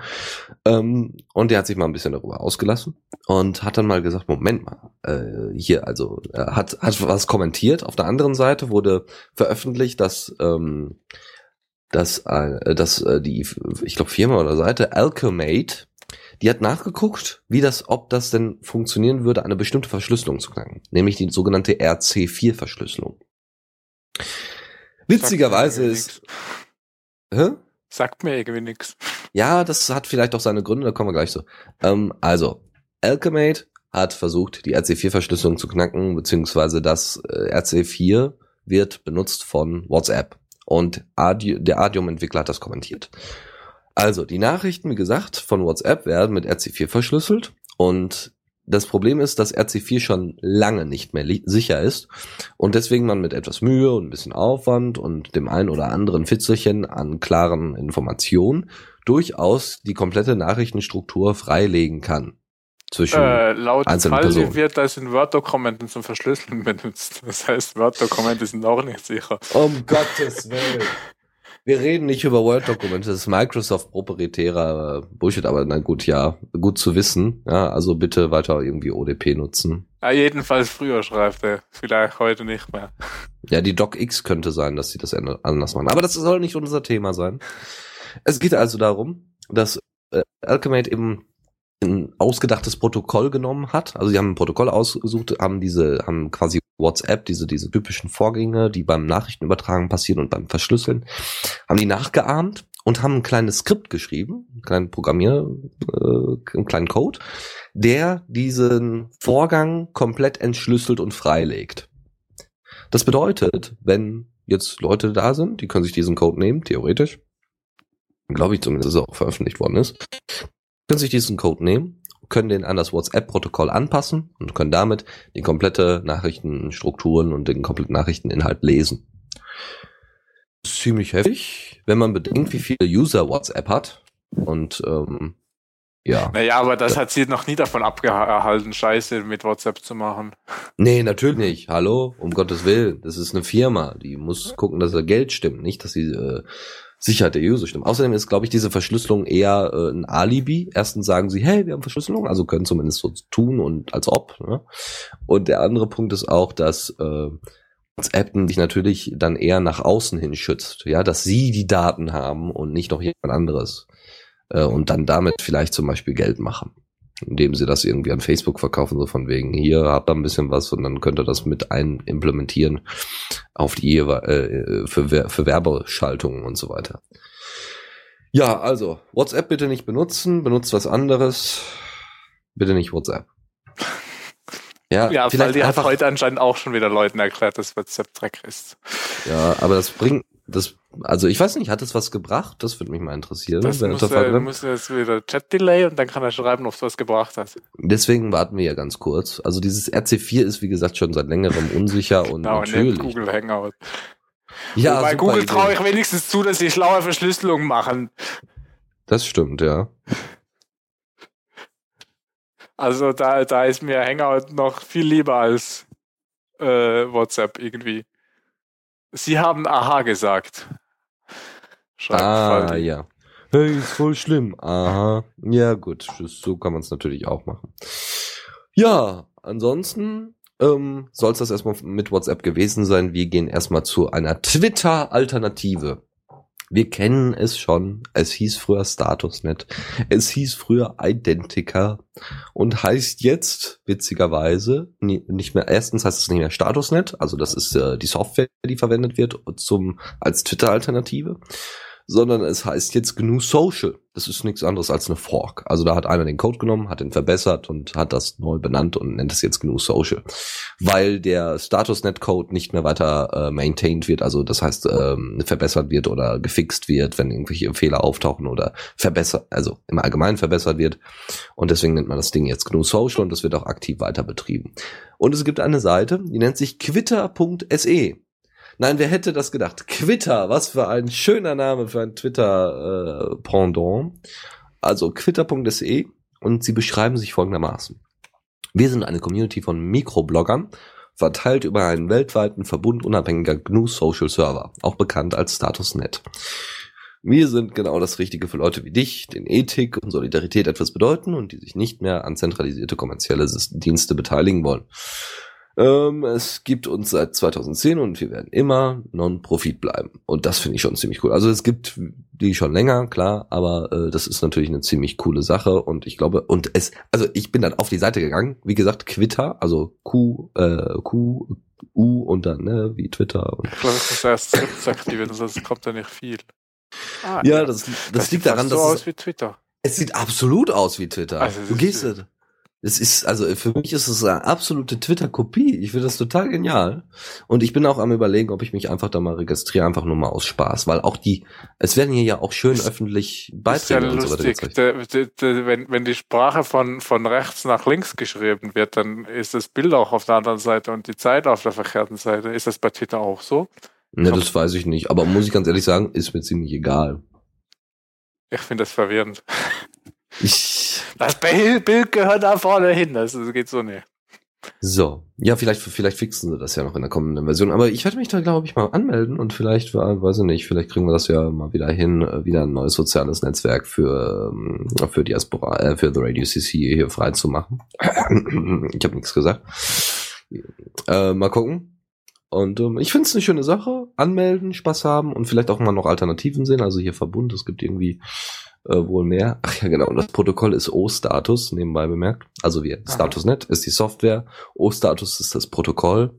Ähm, und der hat sich mal ein bisschen darüber ausgelassen und hat dann mal gesagt, Moment mal, äh, hier, also äh, hat, hat was kommentiert. Auf der anderen Seite wurde veröffentlicht, dass, ähm, dass, äh, dass äh, die, ich glaube, Firma oder Seite, Alchemate, die hat nachgeguckt, wie das, ob das denn funktionieren würde, eine bestimmte Verschlüsselung zu knacken, nämlich die sogenannte RC4-Verschlüsselung. Witzigerweise ist, hä? Sagt mir irgendwie nix. Ja, das hat vielleicht auch seine Gründe, da kommen wir gleich zu. Ähm, also, Alchemate hat versucht, die RC4-Verschlüsselung zu knacken, beziehungsweise das äh, RC4 wird benutzt von WhatsApp. Und Adi der Adium-Entwickler hat das kommentiert. Also, die Nachrichten, wie gesagt, von WhatsApp werden mit RC4 verschlüsselt und das Problem ist, dass RC4 schon lange nicht mehr sicher ist und deswegen man mit etwas Mühe und ein bisschen Aufwand und dem ein oder anderen Fitzelchen an klaren Informationen durchaus die komplette Nachrichtenstruktur freilegen kann. Zwischen Äh, laut einzelnen Falsi Personen. wird das in Word-Dokumenten zum Verschlüsseln benutzt. Das heißt, Word-Dokumente sind auch nicht sicher. Um Gottes Willen. Wir reden nicht über Word-Dokumente, das ist Microsoft proprietärer Bullshit, aber na gut, ja, gut zu wissen. Ja, also bitte weiter irgendwie ODP nutzen. Ja, jedenfalls früher schreibt er. Vielleicht heute nicht mehr. Ja, die DocX könnte sein, dass sie das anders machen. Aber das soll nicht unser Thema sein. Es geht also darum, dass äh, Alchemate eben ein ausgedachtes Protokoll genommen hat. Also sie haben ein Protokoll ausgesucht, haben diese, haben quasi WhatsApp, diese, diese typischen Vorgänge, die beim Nachrichtenübertragen passieren und beim Verschlüsseln, haben die nachgeahmt und haben ein kleines Skript geschrieben, einen kleinen Programmier, äh, einen kleinen Code, der diesen Vorgang komplett entschlüsselt und freilegt. Das bedeutet, wenn jetzt Leute da sind, die können sich diesen Code nehmen, theoretisch, glaube ich zumindest, dass er auch veröffentlicht worden ist, können sich diesen Code nehmen, können den an das WhatsApp-Protokoll anpassen und können damit die komplette Nachrichtenstrukturen und den kompletten Nachrichteninhalt lesen. Ziemlich heftig, wenn man bedenkt, wie viele User WhatsApp hat. Und ähm, ja. Naja, aber das hat sie noch nie davon abgehalten, Scheiße mit WhatsApp zu machen. Nee, natürlich nicht. Hallo, um Gottes Willen. Das ist eine Firma, die muss gucken, dass ihr Geld stimmt, nicht, dass sie äh, Sicherheit der User stimmt. Außerdem ist, glaube ich, diese Verschlüsselung eher äh, ein Alibi. Erstens sagen sie, hey, wir haben Verschlüsselung, also können zumindest so tun und als ob. Ne? Und der andere Punkt ist auch, dass äh, WhatsApp dich natürlich dann eher nach außen hin schützt, ja, dass sie die Daten haben und nicht noch jemand anderes äh, und dann damit vielleicht zum Beispiel Geld machen, indem sie das irgendwie an Facebook verkaufen, so von wegen, hier habt ihr ein bisschen was und dann könnt ihr das mit ein implementieren auf die äh, für, für Werbeschaltungen und so weiter. Ja, also WhatsApp bitte nicht benutzen, benutzt was anderes. Bitte nicht WhatsApp. Ja, ja vielleicht weil die hat heute anscheinend auch schon wieder Leuten erklärt, dass WhatsApp Dreck ist. Ja, aber das bringt, das, also ich weiß nicht, hat es was gebracht? Das würde mich mal interessieren. Das muss, er, muss jetzt wieder Chat-Delay und dann kann er schreiben, ob es was gebracht hat. Deswegen warten wir ja ganz kurz. Also dieses RC4 ist, wie gesagt, schon seit längerem unsicher und genau, natürlich. Google Hangout. Ja, bei Google traue ich wenigstens zu, dass sie schlaue Verschlüsselung machen. Das stimmt, ja. Also da, da ist mir Hangout noch viel lieber als äh, WhatsApp irgendwie. Sie haben Aha gesagt. Schreibt ah, Faldi. ja. Hey, ist voll schlimm. Aha. Ja, gut. So kann man es natürlich auch machen. Ja, ansonsten ähm, soll es das erstmal mit WhatsApp gewesen sein. Wir gehen erstmal zu einer Twitter-Alternative. Wir kennen es schon. Es hieß früher Statusnet. Es hieß früher Identica und heißt jetzt witzigerweise nicht mehr. Erstens heißt es nicht mehr Statusnet, also das ist äh, die Software, die verwendet wird zum als Twitter-Alternative sondern es heißt jetzt GNU Social. Das ist nichts anderes als eine Fork. Also da hat einer den Code genommen, hat ihn verbessert und hat das neu benannt und nennt es jetzt GNU Social. Weil der Statusnet-Code nicht mehr weiter äh, maintained wird, also das heißt ähm, verbessert wird oder gefixt wird, wenn irgendwelche Fehler auftauchen oder verbessert, also im Allgemeinen verbessert wird. Und deswegen nennt man das Ding jetzt GNU Social und das wird auch aktiv weiter betrieben. Und es gibt eine Seite, die nennt sich quitter.se. Nein, wer hätte das gedacht? Quitter, was für ein schöner Name für ein Twitter-Pendant. Äh, also quitter.se und sie beschreiben sich folgendermaßen. Wir sind eine Community von Mikrobloggern, verteilt über einen weltweiten Verbund unabhängiger GNU Social Server, auch bekannt als Statusnet. Wir sind genau das Richtige für Leute wie dich, denen Ethik und Solidarität etwas bedeuten und die sich nicht mehr an zentralisierte kommerzielle Dienste beteiligen wollen. Ähm, es gibt uns seit 2010 und wir werden immer Non-Profit bleiben. Und das finde ich schon ziemlich cool. Also es gibt die schon länger, klar, aber äh, das ist natürlich eine ziemlich coole Sache und ich glaube, und es, also ich bin dann auf die Seite gegangen, wie gesagt, Quitter, also Q, äh, Q, U und dann, ne, wie Twitter. Und ich glaube, es ist erst aktiviert, sonst kommt da nicht viel. Ah, ja, das, das, das liegt daran, dass. So aus wie Twitter. Es sieht absolut aus wie Twitter. Also, du gehst, es ist, also für mich ist es eine absolute Twitter-Kopie. Ich finde das total genial. Und ich bin auch am überlegen, ob ich mich einfach da mal registriere, einfach nur mal aus Spaß, weil auch die, es werden hier ja auch schön öffentlich Beiträge ja und so weiter. De, de, de, wenn, wenn die Sprache von, von rechts nach links geschrieben wird, dann ist das Bild auch auf der anderen Seite und die Zeit auf der verkehrten Seite. Ist das bei Twitter auch so? Ne, das weiß ich nicht. Aber muss ich ganz ehrlich sagen, ist mir ziemlich egal. Ich finde das verwirrend. Ich das Bild gehört da vorne hin, das geht so nicht. So, ja, vielleicht, vielleicht fixen sie das ja noch in der kommenden Version. Aber ich werde mich da, glaube ich, mal anmelden und vielleicht, weiß ich nicht, vielleicht kriegen wir das ja mal wieder hin, äh, wieder ein neues soziales Netzwerk für, ähm, für Diaspora, äh, für The Radio CC hier frei zu machen. ich habe nichts gesagt. Äh, mal gucken. Und ähm, ich finde es eine schöne Sache. Anmelden, Spaß haben und vielleicht auch mal noch Alternativen sehen. Also hier Verbund, es gibt irgendwie äh, wohl mehr. Ach ja, genau. Und das Protokoll ist O-Status, nebenbei bemerkt. Also wie Statusnet ist die Software, O-Status ist das Protokoll.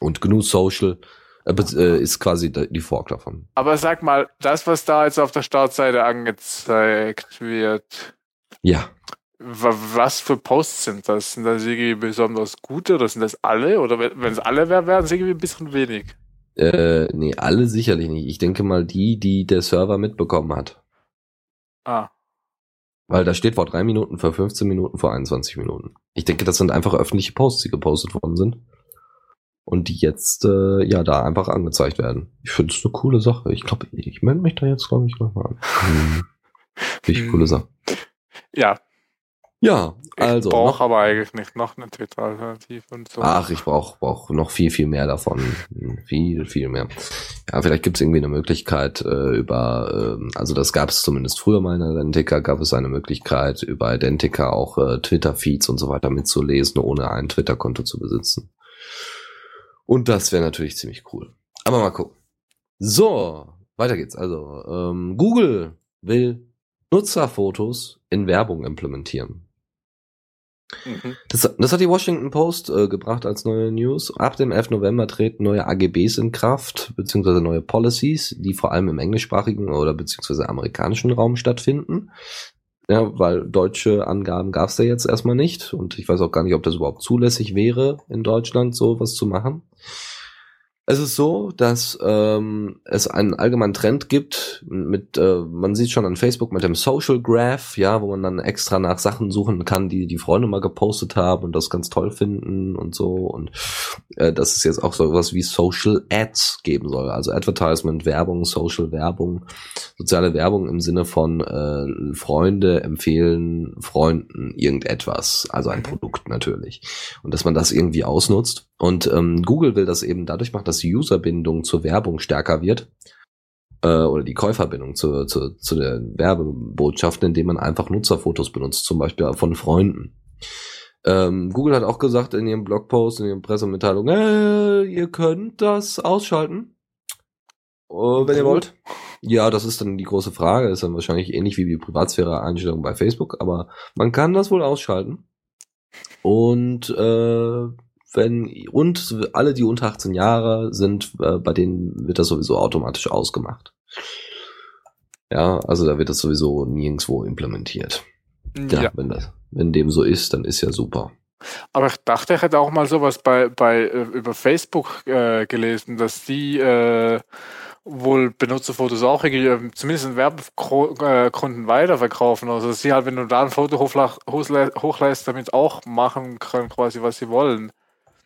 Und GNU Social äh, äh, ist quasi die Fork davon. Aber sag mal, das, was da jetzt auf der Startseite angezeigt wird, Ja. wa- was für Posts sind das? Sind das irgendwie besonders gute oder sind das alle? Oder wenn es alle wäre, wären es irgendwie ein bisschen wenig. Äh, nee, alle sicherlich nicht. Ich denke mal die, die der Server mitbekommen hat. Ah, Weil da steht vor drei Minuten, vor 15 Minuten, vor 21 Minuten. Ich denke, das sind einfach öffentliche Posts, die gepostet worden sind. Und die jetzt, äh, ja, da einfach angezeigt werden. Ich finde es eine coole Sache. Ich glaube, ich melde mich da jetzt, glaube ich, nochmal an. Finde ich coole Sache. ja. Ja, Ich also. brauche Noch, aber eigentlich nicht noch eine Twitter-Alternative und so. ach, ich brauche brauch noch viel, viel mehr davon. Viel, viel mehr. Ja, vielleicht gibt es irgendwie eine Möglichkeit äh, über, ähm, also das gab es zumindest früher mal in Identica, gab es eine Möglichkeit, über Identica auch äh, Twitter-Feeds und so weiter mitzulesen, ohne ein Twitter-Konto zu besitzen. Und das wäre natürlich ziemlich cool. Aber mal gucken. So, weiter geht's. Also, ähm, Google will Nutzerfotos in Werbung implementieren. Mhm. Das, das hat die Washington Post äh, gebracht als neue News. Ab dem 11. November treten neue AGBs in Kraft, beziehungsweise neue Policies, die vor allem im englischsprachigen oder beziehungsweise amerikanischen Raum stattfinden. Ja, weil deutsche Angaben gab es da jetzt erstmal nicht und ich weiß auch gar nicht, ob das überhaupt zulässig wäre, in Deutschland so was zu machen. Es ist so, dass ähm, es einen allgemeinen Trend gibt mit, äh, man sieht schon an Facebook mit dem Social Graph, ja, wo man dann extra nach Sachen suchen kann, die die Freunde mal gepostet haben und das ganz toll finden und so. Und äh, dass es jetzt auch so was wie Social Ads geben soll, also Advertisement, Werbung, Social Werbung, soziale Werbung im Sinne von äh, Freunde empfehlen Freunden irgendetwas, also ein Produkt natürlich. Und dass man das irgendwie ausnutzt und ähm, Google will das eben dadurch machen, dass die Userbindung zur Werbung stärker wird äh, oder die Käuferbindung zu, zu, zu der Werbebotschaft, indem man einfach Nutzerfotos benutzt, zum Beispiel von Freunden. Ähm, Google hat auch gesagt in ihrem Blogpost, in ihrem Pressemitteilung, äh, ihr könnt das ausschalten, äh, wenn ihr wollt. Ja, das ist dann die große Frage, ist dann wahrscheinlich ähnlich wie die Privatsphäre-Einstellung bei Facebook, aber man kann das wohl ausschalten. Und äh, wenn und alle, die unter 18 Jahre sind, äh, bei denen wird das sowieso automatisch ausgemacht. Ja, also da wird das sowieso nirgendwo implementiert. Ja, Ja. wenn das, wenn dem so ist, dann ist ja super. Aber ich dachte, ich hätte auch mal sowas bei, bei äh, über Facebook äh, gelesen, dass die äh, wohl Benutzerfotos auch irgendwie, äh, zumindest in Werbekunden weiterverkaufen. Also dass sie halt, wenn du da ein Foto hochlässt, damit auch machen können, quasi was sie wollen.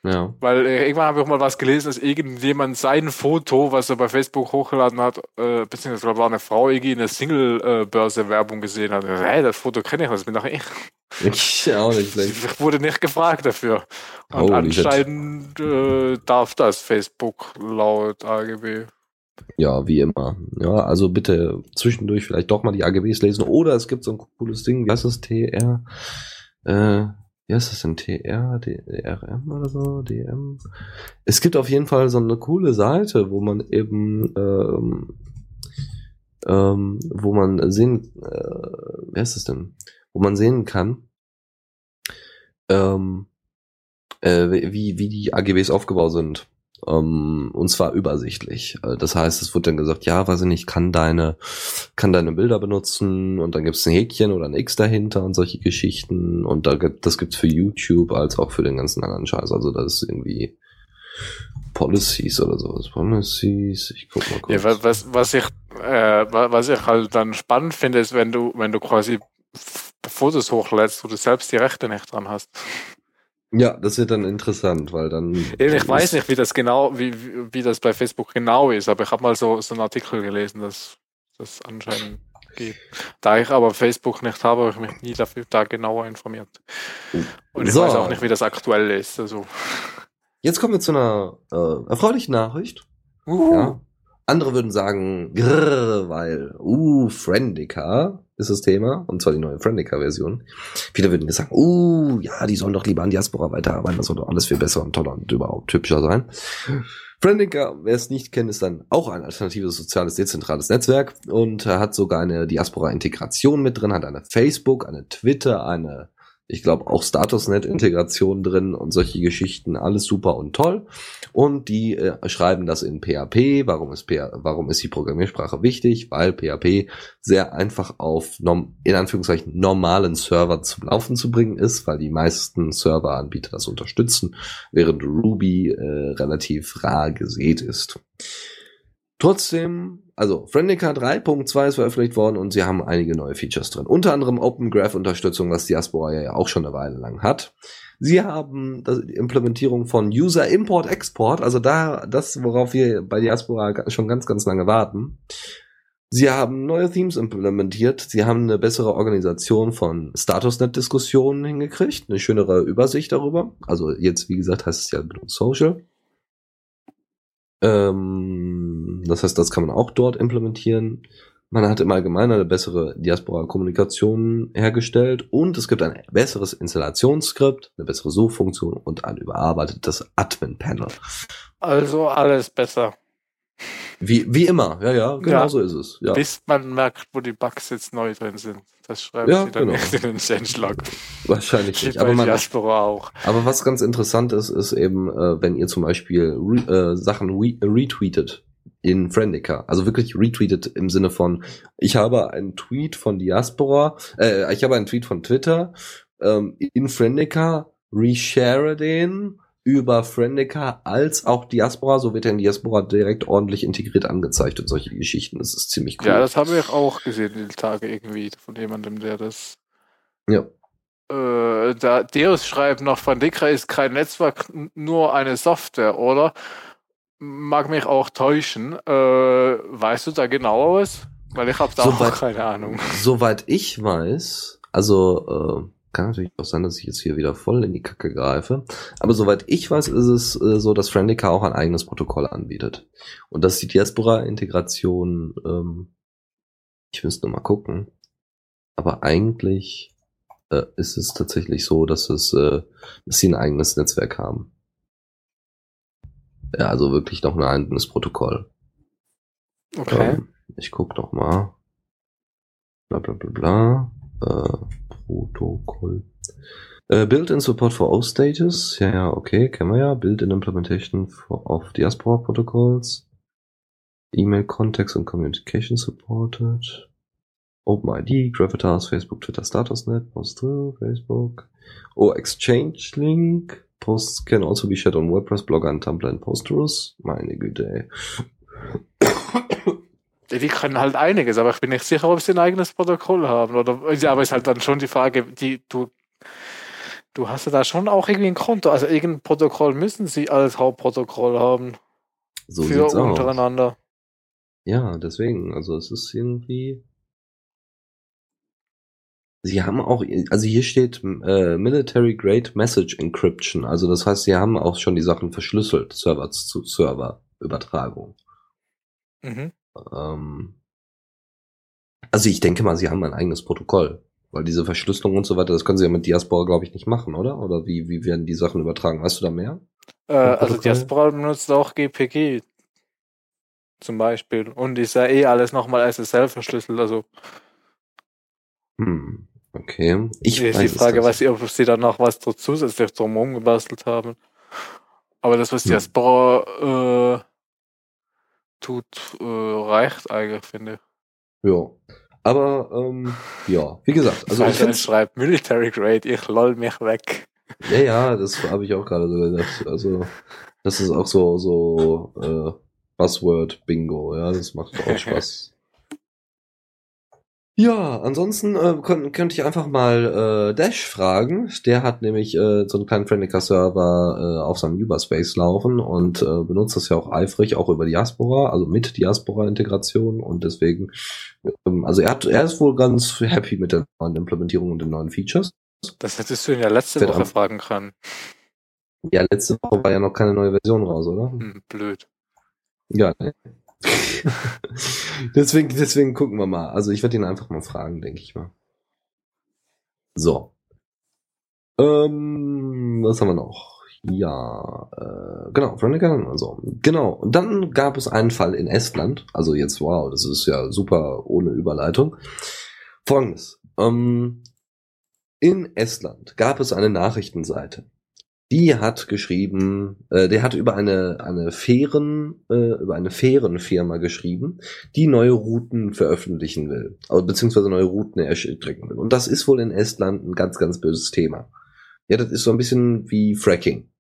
Ja. Weil äh, irgendwann habe ich auch mal was gelesen, dass irgendjemand sein Foto, was er bei Facebook hochgeladen hat, äh, beziehungsweise glaube war eine Frau irgendwie in der Single-Börse-Werbung gesehen hat. Hey, das Foto kenne ich, das bin doch ich. Ich auch nicht schlecht. Ich wurde nicht gefragt dafür. Und Holy shit. anscheinend äh, darf das Facebook laut AGB. Ja, wie immer. Ja, also bitte zwischendurch vielleicht doch mal die AGBs lesen. Oder es gibt so ein cooles Ding, wie heißt das? TR? Äh, wie heißt das denn? TR, DRM oder so? DM? Es gibt auf jeden Fall so eine coole Seite, wo man eben, ähm, ähm, wo man sehen, äh, wer ist das denn? Wo man sehen kann, ähm, äh, wie, wie die AGBs aufgebaut sind. Ähm, und zwar übersichtlich. Äh, Das heißt, es wird dann gesagt, ja, weiß ich nicht, kann deine, kann deine Bilder benutzen und dann gibt es ein Häkchen oder ein X dahinter und solche Geschichten. Und da gibt, das gibt's für YouTube als auch für den ganzen anderen Scheiß. Also das ist irgendwie Policies oder sowas. Policies, ich guck mal kurz. Ja, wa- was, was ich, äh, wa- was ich halt dann spannend finde, ist, wenn du, wenn du quasi Fotos hochlädst, wo du selbst die Rechte nicht dran hast. Ja, das wird dann interessant, weil dann. Ich weiß nicht, wie das genau, wie, wie, das bei Facebook genau ist, aber ich habe mal so, so einen Artikel gelesen, dass das anscheinend geht. Da ich aber Facebook nicht habe, habe ich mich nie dafür da genauer informiert. Und ich So. weiß auch nicht, wie das aktuell ist. Also. Jetzt kommen wir zu einer äh, erfreulichen Nachricht. Ja. Andere würden sagen, grrr, weil, uh, Friendica ist das Thema, und zwar die neue Friendica-Version. Viele würden jetzt sagen, uh, ja, die sollen doch lieber an Diaspora weiterarbeiten, das soll doch alles viel besser und toller und überhaupt hübscher sein. Friendica, wer es nicht kennt, ist dann auch ein alternatives soziales dezentrales Netzwerk und hat sogar eine Diaspora-Integration mit drin, hat eine Facebook, eine Twitter, eine Ich glaube auch Statusnet-Integration drin und solche Geschichten, alles super und toll. Und die äh, schreiben das in PHP. Warum ist, PH warum ist die Programmiersprache wichtig? Weil PHP sehr einfach auf in Anführungszeichen normalen Servern zum Laufen zu bringen ist, weil die meisten Serveranbieter das unterstützen, während Ruby äh, relativ rar gesät ist. Trotzdem, also Friendica 3.2 ist veröffentlicht worden und sie haben einige neue Features drin. Unter anderem Open Graph Unterstützung, was Diaspora ja auch schon eine Weile lang hat. Sie haben die Implementierung von User Import Export, also da das, worauf wir bei Diaspora schon ganz, ganz lange warten. Sie haben neue Themes implementiert. Sie haben eine bessere Organisation von Statusnet-Diskussionen hingekriegt, eine schönere Übersicht darüber. Also jetzt, wie gesagt, heißt es ja Social. Ähm, das heißt, das kann man auch dort implementieren. Man hat im Allgemeinen eine bessere Diaspora-Kommunikation hergestellt und es gibt ein besseres Installationsskript, eine bessere Suchfunktion und ein überarbeitetes Admin-Panel. Also alles besser. Wie, wie immer, ja, ja, genau ja, so ist es. Ja. Bis man merkt, wo die Bugs jetzt neu drin sind. Das schreibt ja, sie dann genau. in den Changelog. Wahrscheinlich nicht. Aber, man, auch. aber was ganz interessant ist, ist eben, äh, wenn ihr zum Beispiel re, äh, Sachen re, retweetet in Friendica. Also wirklich retweetet im Sinne von, ich habe einen Tweet von Diaspora, äh, ich habe einen Tweet von Twitter ähm, in Friendica, reshare den über Friendica als auch Diaspora, so wird er in Diaspora direkt ordentlich integriert angezeigt und solche Geschichten. Das ist ziemlich cool. Ja, das habe ich auch gesehen die Tage irgendwie von jemandem, der das. Ja. Äh, da Deus schreibt noch, Friendica ist kein Netzwerk, nur eine Software, oder? Mag mich auch täuschen. Äh, weißt du da genaueres? Weil ich habe da soweit, auch keine Ahnung. Soweit ich weiß, also äh, kann natürlich auch sein, dass ich jetzt hier wieder voll in die Kacke greife. Aber soweit ich weiß, ist es äh, so, dass Friendica auch ein eigenes Protokoll anbietet. Und dass die Diaspora-Integration, ähm, ich müsste mal gucken. Aber eigentlich äh, ist es tatsächlich so, dass es, äh, dass sie ein eigenes Netzwerk haben. Ja, also wirklich noch ein eigenes Protokoll. Okay. Ähm, ich guck doch mal. Bla bla bla bla. Äh, Protokoll. Äh, Build-in Support for O-Status. Ja, ja, okay, kennen wir ja. Build-in Implementation for, of Diaspora Protocols. E-Mail Context and Communication supported. OpenID, Gravitas, Facebook, Twitter, StatusNet, Post Facebook. Oh, Exchange Link. Posts can also be shared on WordPress, Blogger and Tumblr and Posterous. Meine Güte, ey. Die können halt einiges, aber ich bin nicht sicher, ob sie ein eigenes Protokoll haben. Oder, aber ist halt dann schon die Frage, die du, du hast ja da schon auch irgendwie ein Konto. Also irgendein Protokoll müssen sie als Hauptprotokoll haben. So für untereinander. Aus. Ja, deswegen, also es ist irgendwie. Sie haben auch, also hier steht äh, Military Grade Message Encryption. Also das heißt, sie haben auch schon die Sachen verschlüsselt, Server zu Server Übertragung. Mhm. Ähm, also ich denke mal, sie haben ein eigenes Protokoll. Weil diese Verschlüsselung und so weiter, das können sie ja mit Diaspora, glaube ich, nicht machen, oder? Oder wie, wie werden die Sachen übertragen? Weißt du da mehr? Äh, also Diaspora benutzt auch GPG zum Beispiel. Und ist ja eh alles nochmal SSL verschlüsselt, also. Hm, okay. Ich ist die Frage, was sie, ob sie dann noch was zusätzlich drumherum gebastelt haben. Aber das, was hm. Diaspora äh, tut, äh, reicht eigentlich, finde ich. Ja. Aber, ähm, ja, wie gesagt, also ich finde. schreibt Military Grade, ich loll mich weg. Ja, ja, das habe ich auch gerade so gedacht. Also, das ist auch so, so, äh, Buzzword Bingo, ja, das macht auch Spaß. Ja, ansonsten äh, könnt, könnte ich einfach mal äh, Dash fragen. Der hat nämlich äh, so einen kleinen Friendica-Server äh, auf seinem Uberspace laufen und äh, benutzt das ja auch eifrig, auch über Diaspora, also mit Diaspora-Integration und deswegen, ähm, also er hat, er ist wohl ganz happy mit der neuen Implementierung und den neuen Features. Das hättest du ihn ja letzte Woche fragen können. Ja, letzte Woche war ja noch keine neue Version raus, oder? Hm, blöd. Ja, ne? deswegen, deswegen gucken wir mal. Also ich werde ihn einfach mal fragen, denke ich mal. So. Ähm, was haben wir noch? Ja, äh, genau, Friendica, also, genau. Und dann gab es einen Fall in Estland, also jetzt, wow, das ist ja super ohne Überleitung. Folgendes, ähm, In Estland gab es eine Nachrichtenseite. Die hat geschrieben, äh, der hat über eine eine Fähren äh, über eine Fährenfirma geschrieben, die neue Routen veröffentlichen will, also, beziehungsweise neue Routen erstrecken will. Und das ist wohl in Estland ein ganz ganz böses Thema. Ja, das ist so ein bisschen wie Fracking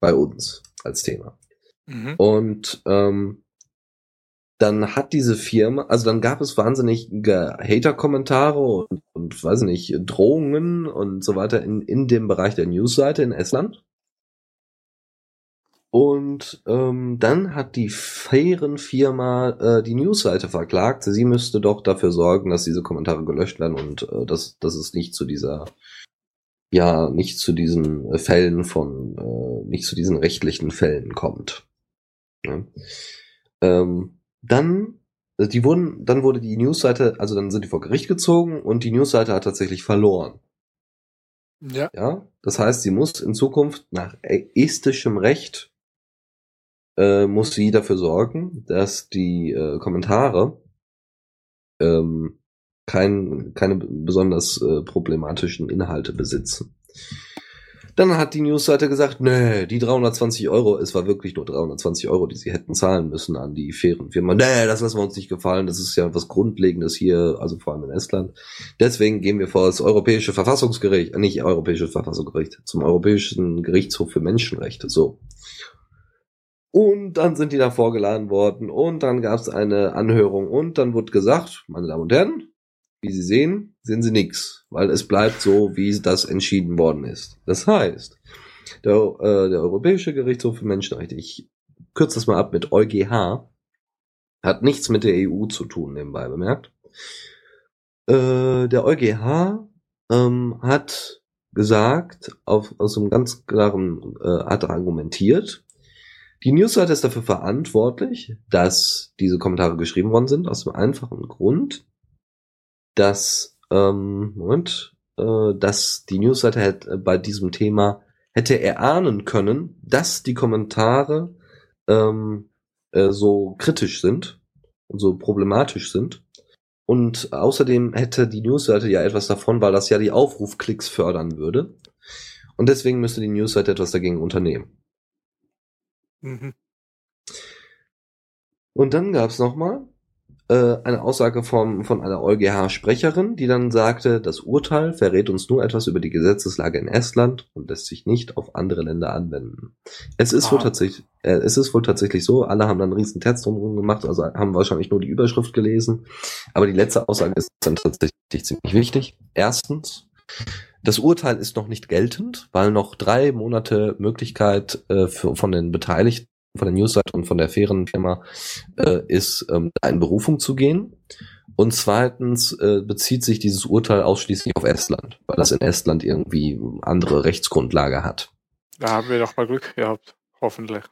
bei uns als Thema. Mhm. Und ähm, dann hat diese Firma, also dann gab es wahnsinnig Hater-Kommentare und, und weiß nicht, Drohungen und so weiter in, in dem Bereich der Newsseite in Estland. Und ähm, dann hat die fairen Firma äh, die Newsseite verklagt. Sie müsste doch dafür sorgen, dass diese Kommentare gelöscht werden und äh, dass, dass es nicht zu dieser, ja, nicht zu diesen Fällen von, äh, nicht zu diesen rechtlichen Fällen kommt. Ja. Ähm, dann, äh, die wurden, dann wurde die Newsseite, also dann sind die vor Gericht gezogen und die Newsseite hat tatsächlich verloren. Ja. Ja, das heißt, sie muss in Zukunft nach estischem Recht äh, muss sie dafür sorgen, dass die äh, Kommentare ähm, kein, keine besonders äh, problematischen Inhalte besitzen. Dann hat die Newsseite gesagt, nee, die 320 Euro, es war wirklich nur 320 Euro, die sie hätten zahlen müssen an die fairen Firmen. Nee, das lassen wir uns nicht gefallen, das ist ja was Grundlegendes hier, also vor allem in Estland. Deswegen gehen wir vor das Europäische Verfassungsgericht, äh, nicht Europäisches Verfassungsgericht, zum Europäischen Gerichtshof für Menschenrechte, so. Und dann sind die da vorgeladen worden und dann gab es eine Anhörung und dann wurde gesagt, meine Damen und Herren, wie Sie sehen, sehen Sie nichts, weil es bleibt so, wie das entschieden worden ist. Das heißt, der, äh, der Europäische Gerichtshof für Menschenrechte, ich kürze das mal ab mit EuGH, hat nichts mit der EU zu tun, nebenbei bemerkt. Äh, der EuGH ähm, hat gesagt, auf, aus einem ganz klaren, äh, hat argumentiert, die Newsseite ist dafür verantwortlich, dass diese Kommentare geschrieben worden sind, aus dem einfachen Grund, dass, ähm, Moment, äh, dass die Newsseite hätte, bei diesem Thema hätte erahnen können, dass die Kommentare ähm, äh, so kritisch sind und so problematisch sind. Und außerdem hätte die Newsseite ja etwas davon, weil das ja die Aufrufklicks fördern würde. Und deswegen müsste die Newsseite etwas dagegen unternehmen. Mhm. Und dann gab's noch mal äh, eine Aussage von, von einer EuGH-Sprecherin, die dann sagte, das Urteil verrät uns nur etwas über die Gesetzeslage in Estland und lässt sich nicht auf andere Länder anwenden. Es ist, wohl Ah. tatsächlich, äh, es ist wohl tatsächlich so, alle haben dann einen riesen Test drumherum gemacht, also haben wahrscheinlich nur die Überschrift gelesen, aber die letzte Aussage ist dann tatsächlich ziemlich wichtig. Erstens, das Urteil ist noch nicht geltend, weil noch drei Monate Möglichkeit äh, für, von den Beteiligten, von der Newsseite und von der fairen Firma äh, ist, ähm, in Berufung zu gehen. Und zweitens äh, bezieht sich dieses Urteil ausschließlich auf Estland, weil das in Estland irgendwie andere Rechtsgrundlage hat. Da haben wir doch mal Glück gehabt. Hoffentlich.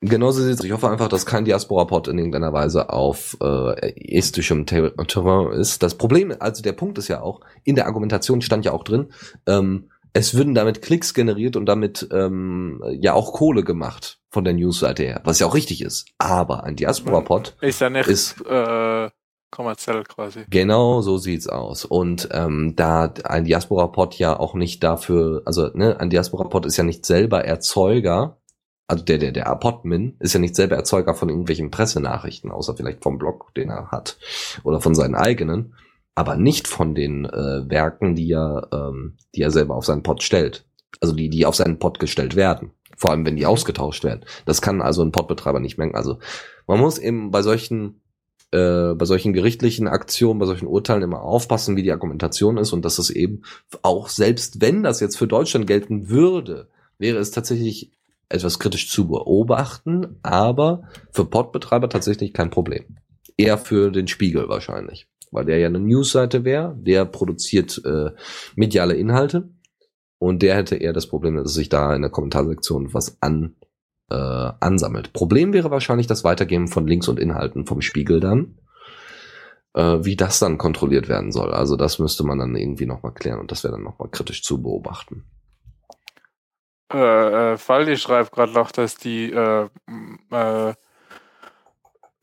Genauso sieht es. Ich hoffe einfach, dass kein Diaspora-Pod in irgendeiner Weise auf äh, estischem Ter Terrain ist. Das Problem, also der Punkt ist ja auch, in der Argumentation stand ja auch drin, ähm, es würden damit Klicks generiert und damit ähm, ja auch Kohle gemacht von der Newsseite her, was ja auch richtig ist. Aber ein Diaspora-Pod Ist ja nicht ist äh, kommerziell quasi. Genau so sieht's aus. Und ähm, da ein Diaspora-Pod ja auch nicht dafür, also ne, ein Diaspora-Pod ist ja nicht selber Erzeuger, also der, der, der Podmin ist ja nicht selber Erzeuger von irgendwelchen Pressenachrichten, außer vielleicht vom Blog, den er hat, oder von seinen eigenen, aber nicht von den äh, Werken, die er, ähm, die er selber auf seinen Pod stellt. Also die, die auf seinen Pod gestellt werden. Vor allem, wenn die ausgetauscht werden. Das kann also ein Podbetreiber nicht merken. Also man muss eben bei solchen äh, bei solchen gerichtlichen Aktionen, bei solchen Urteilen immer aufpassen, wie die Argumentation ist und dass es eben auch selbst wenn das jetzt für Deutschland gelten würde, wäre es tatsächlich etwas kritisch zu beobachten, aber für Podbetreiber tatsächlich kein Problem. Eher für den Spiegel wahrscheinlich, weil der ja eine Newsseite wäre, der produziert äh, mediale Inhalte und der hätte eher das Problem, dass sich da in der Kommentarsektion was an äh, ansammelt. Problem wäre wahrscheinlich das Weitergeben von Links und Inhalten vom Spiegel dann. Äh, wie das dann kontrolliert werden soll. Also das müsste man dann irgendwie nochmal klären und das wäre dann nochmal kritisch zu beobachten. Äh, äh, Faldi schreibt gerade noch, dass die äh, äh,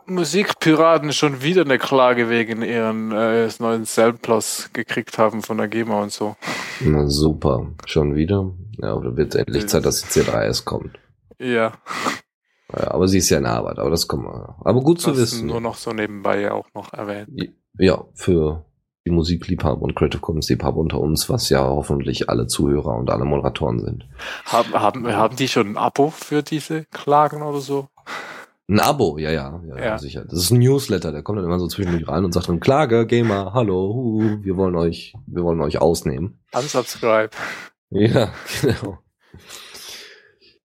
Musikpiraten schon wieder eine Klage wegen ihren äh, neuen Cell-Plus gekriegt haben von der GEMA und so. Na super, schon wieder. Ja, oder wird endlich Zeit, dass die C3S kommt. Ja. ja. Aber sie ist ja in Arbeit, aber das kommt mal. Aber gut zu wissen. Nur noch so nebenbei auch noch erwähnt. Ja, für die Musikliebhaber und Creative Commons Liebhaber unter uns, was ja hoffentlich alle Zuhörer und alle Moderatoren sind. Haben, haben, haben die schon ein Abo für diese Klagen oder so? Ein Abo, ja, ja, ja, ja, sicher. Das ist ein Newsletter, der kommt dann immer so zwischendurch rein und sagt dann, Klage, Gamer, hallo, hu, wir wollen euch, wir wollen euch ausnehmen. Unsubscribe. Ja, genau.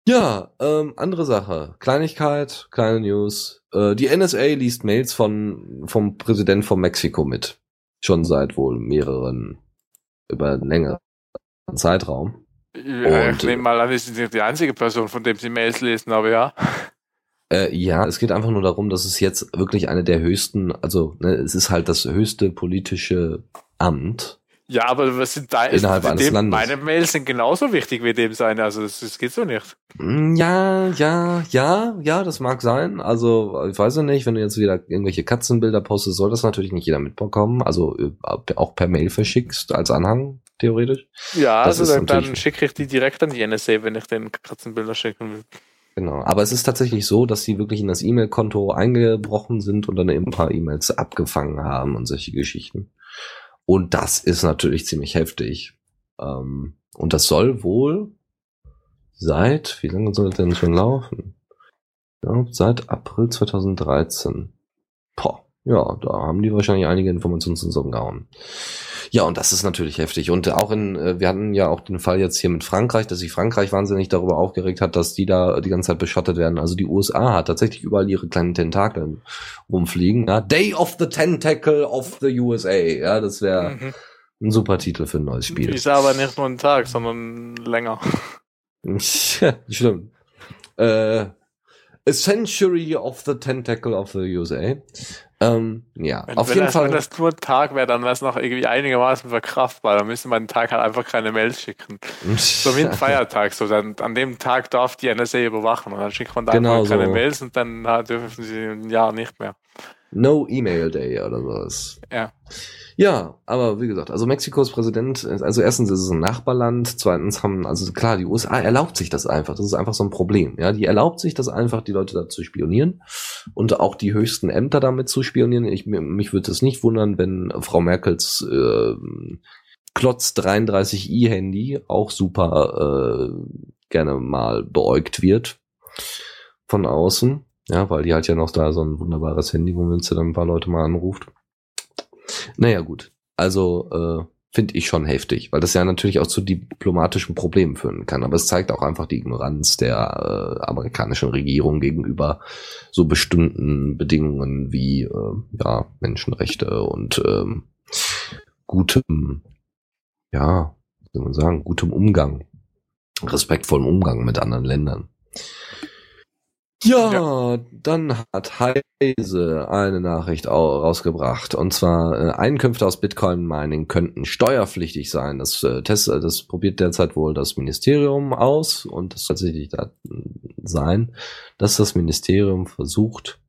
Ja, ähm, andere Sache. Kleinigkeit, kleine News. Äh, die NSA liest Mails von, vom Präsident von Mexiko mit. Schon seit wohl mehreren, über einen längeren Zeitraum. Ja, und, ich nehme mal an, wir sind nicht die einzige Person, von dem sie Mails lesen, aber ja. Äh, ja, es geht einfach nur darum, dass es jetzt wirklich eine der höchsten, also ne, es ist halt das höchste politische Amt. Ja, aber was sind da innerhalb eines dem, Landes? Meine Mails sind genauso wichtig wie dem seine, also das, das geht so nicht. Mm, ja, ja, ja, ja, das mag sein. Also ich weiß ja nicht, wenn du jetzt wieder irgendwelche Katzenbilder postest, soll das natürlich nicht jeder mitbekommen. Also auch per Mail verschickst als Anhang theoretisch. Ja, das also dann, dann schicke ich die direkt an die NSA, wenn ich den Katzenbilder schicken will. Genau. Aber es ist tatsächlich so, dass sie wirklich in das E-Mail-Konto eingebrochen sind und dann eben ein paar E-Mails abgefangen haben und solche Geschichten. Und das ist natürlich ziemlich heftig. Ähm, und das soll wohl seit, wie lange soll das denn schon laufen? Ja, seit April 2013. Boah, ja, da haben die wahrscheinlich einige Informationen zusammengehauen. Ja, und das ist natürlich heftig. Und auch in, äh, wir hatten ja auch den Fall jetzt hier mit Frankreich, dass sich Frankreich wahnsinnig darüber aufgeregt hat, dass die da die ganze Zeit beschottet werden. Also die USA hat tatsächlich überall ihre kleinen Tentakel rumfliegen. Ja, Day of the Tentacle of the USA. Ja, das wäre mhm. ein super Titel für ein neues Spiel. Ist aber nicht nur ein Tag, sondern länger. Stimmt. Äh, A Century of the Tentacle of the USA. Ähm, ja, wenn, auf wenn jeden das, Fall. Wenn das nur ein Tag wäre, dann wäre es noch irgendwie einigermaßen verkraftbar. Dann müsste man den Tag halt einfach keine Mails schicken. so wie ein Feiertag. So dann, an dem Tag darf die NSA überwachen und dann schickt man da genau einfach keine so. Mails und dann na, dürfen sie ein Jahr nicht mehr. No Email Day oder sowas. Ja. Ja, aber wie gesagt, also Mexikos Präsident, also erstens ist es ein Nachbarland, zweitens haben, also klar, die USA erlaubt sich das einfach, das ist einfach so ein Problem, ja, die erlaubt sich das einfach, die Leute da zu spionieren und auch die höchsten Ämter damit zu spionieren. Ich, mich würde es nicht wundern, wenn Frau Merkels äh, Klotz 33i Handy auch super äh, gerne mal beäugt wird von außen, ja, weil die hat ja noch da so ein wunderbares Handy, womit sie dann ein paar Leute mal anruft. Naja, gut. Also äh, finde ich schon heftig, weil das ja natürlich auch zu diplomatischen Problemen führen kann. Aber es zeigt auch einfach die Ignoranz der äh, amerikanischen Regierung gegenüber so bestimmten Bedingungen wie äh, ja, Menschenrechte und ähm, gutem, ja, wie soll man sagen, gutem Umgang, respektvollem Umgang mit anderen Ländern. Ja, ja, dann hat Heise eine Nachricht rausgebracht. Und zwar, äh, Einkünfte aus Bitcoin-Mining könnten steuerpflichtig sein. Das, äh, Test, äh, das probiert derzeit wohl das Ministerium aus und es tatsächlich da sein, dass das Ministerium versucht,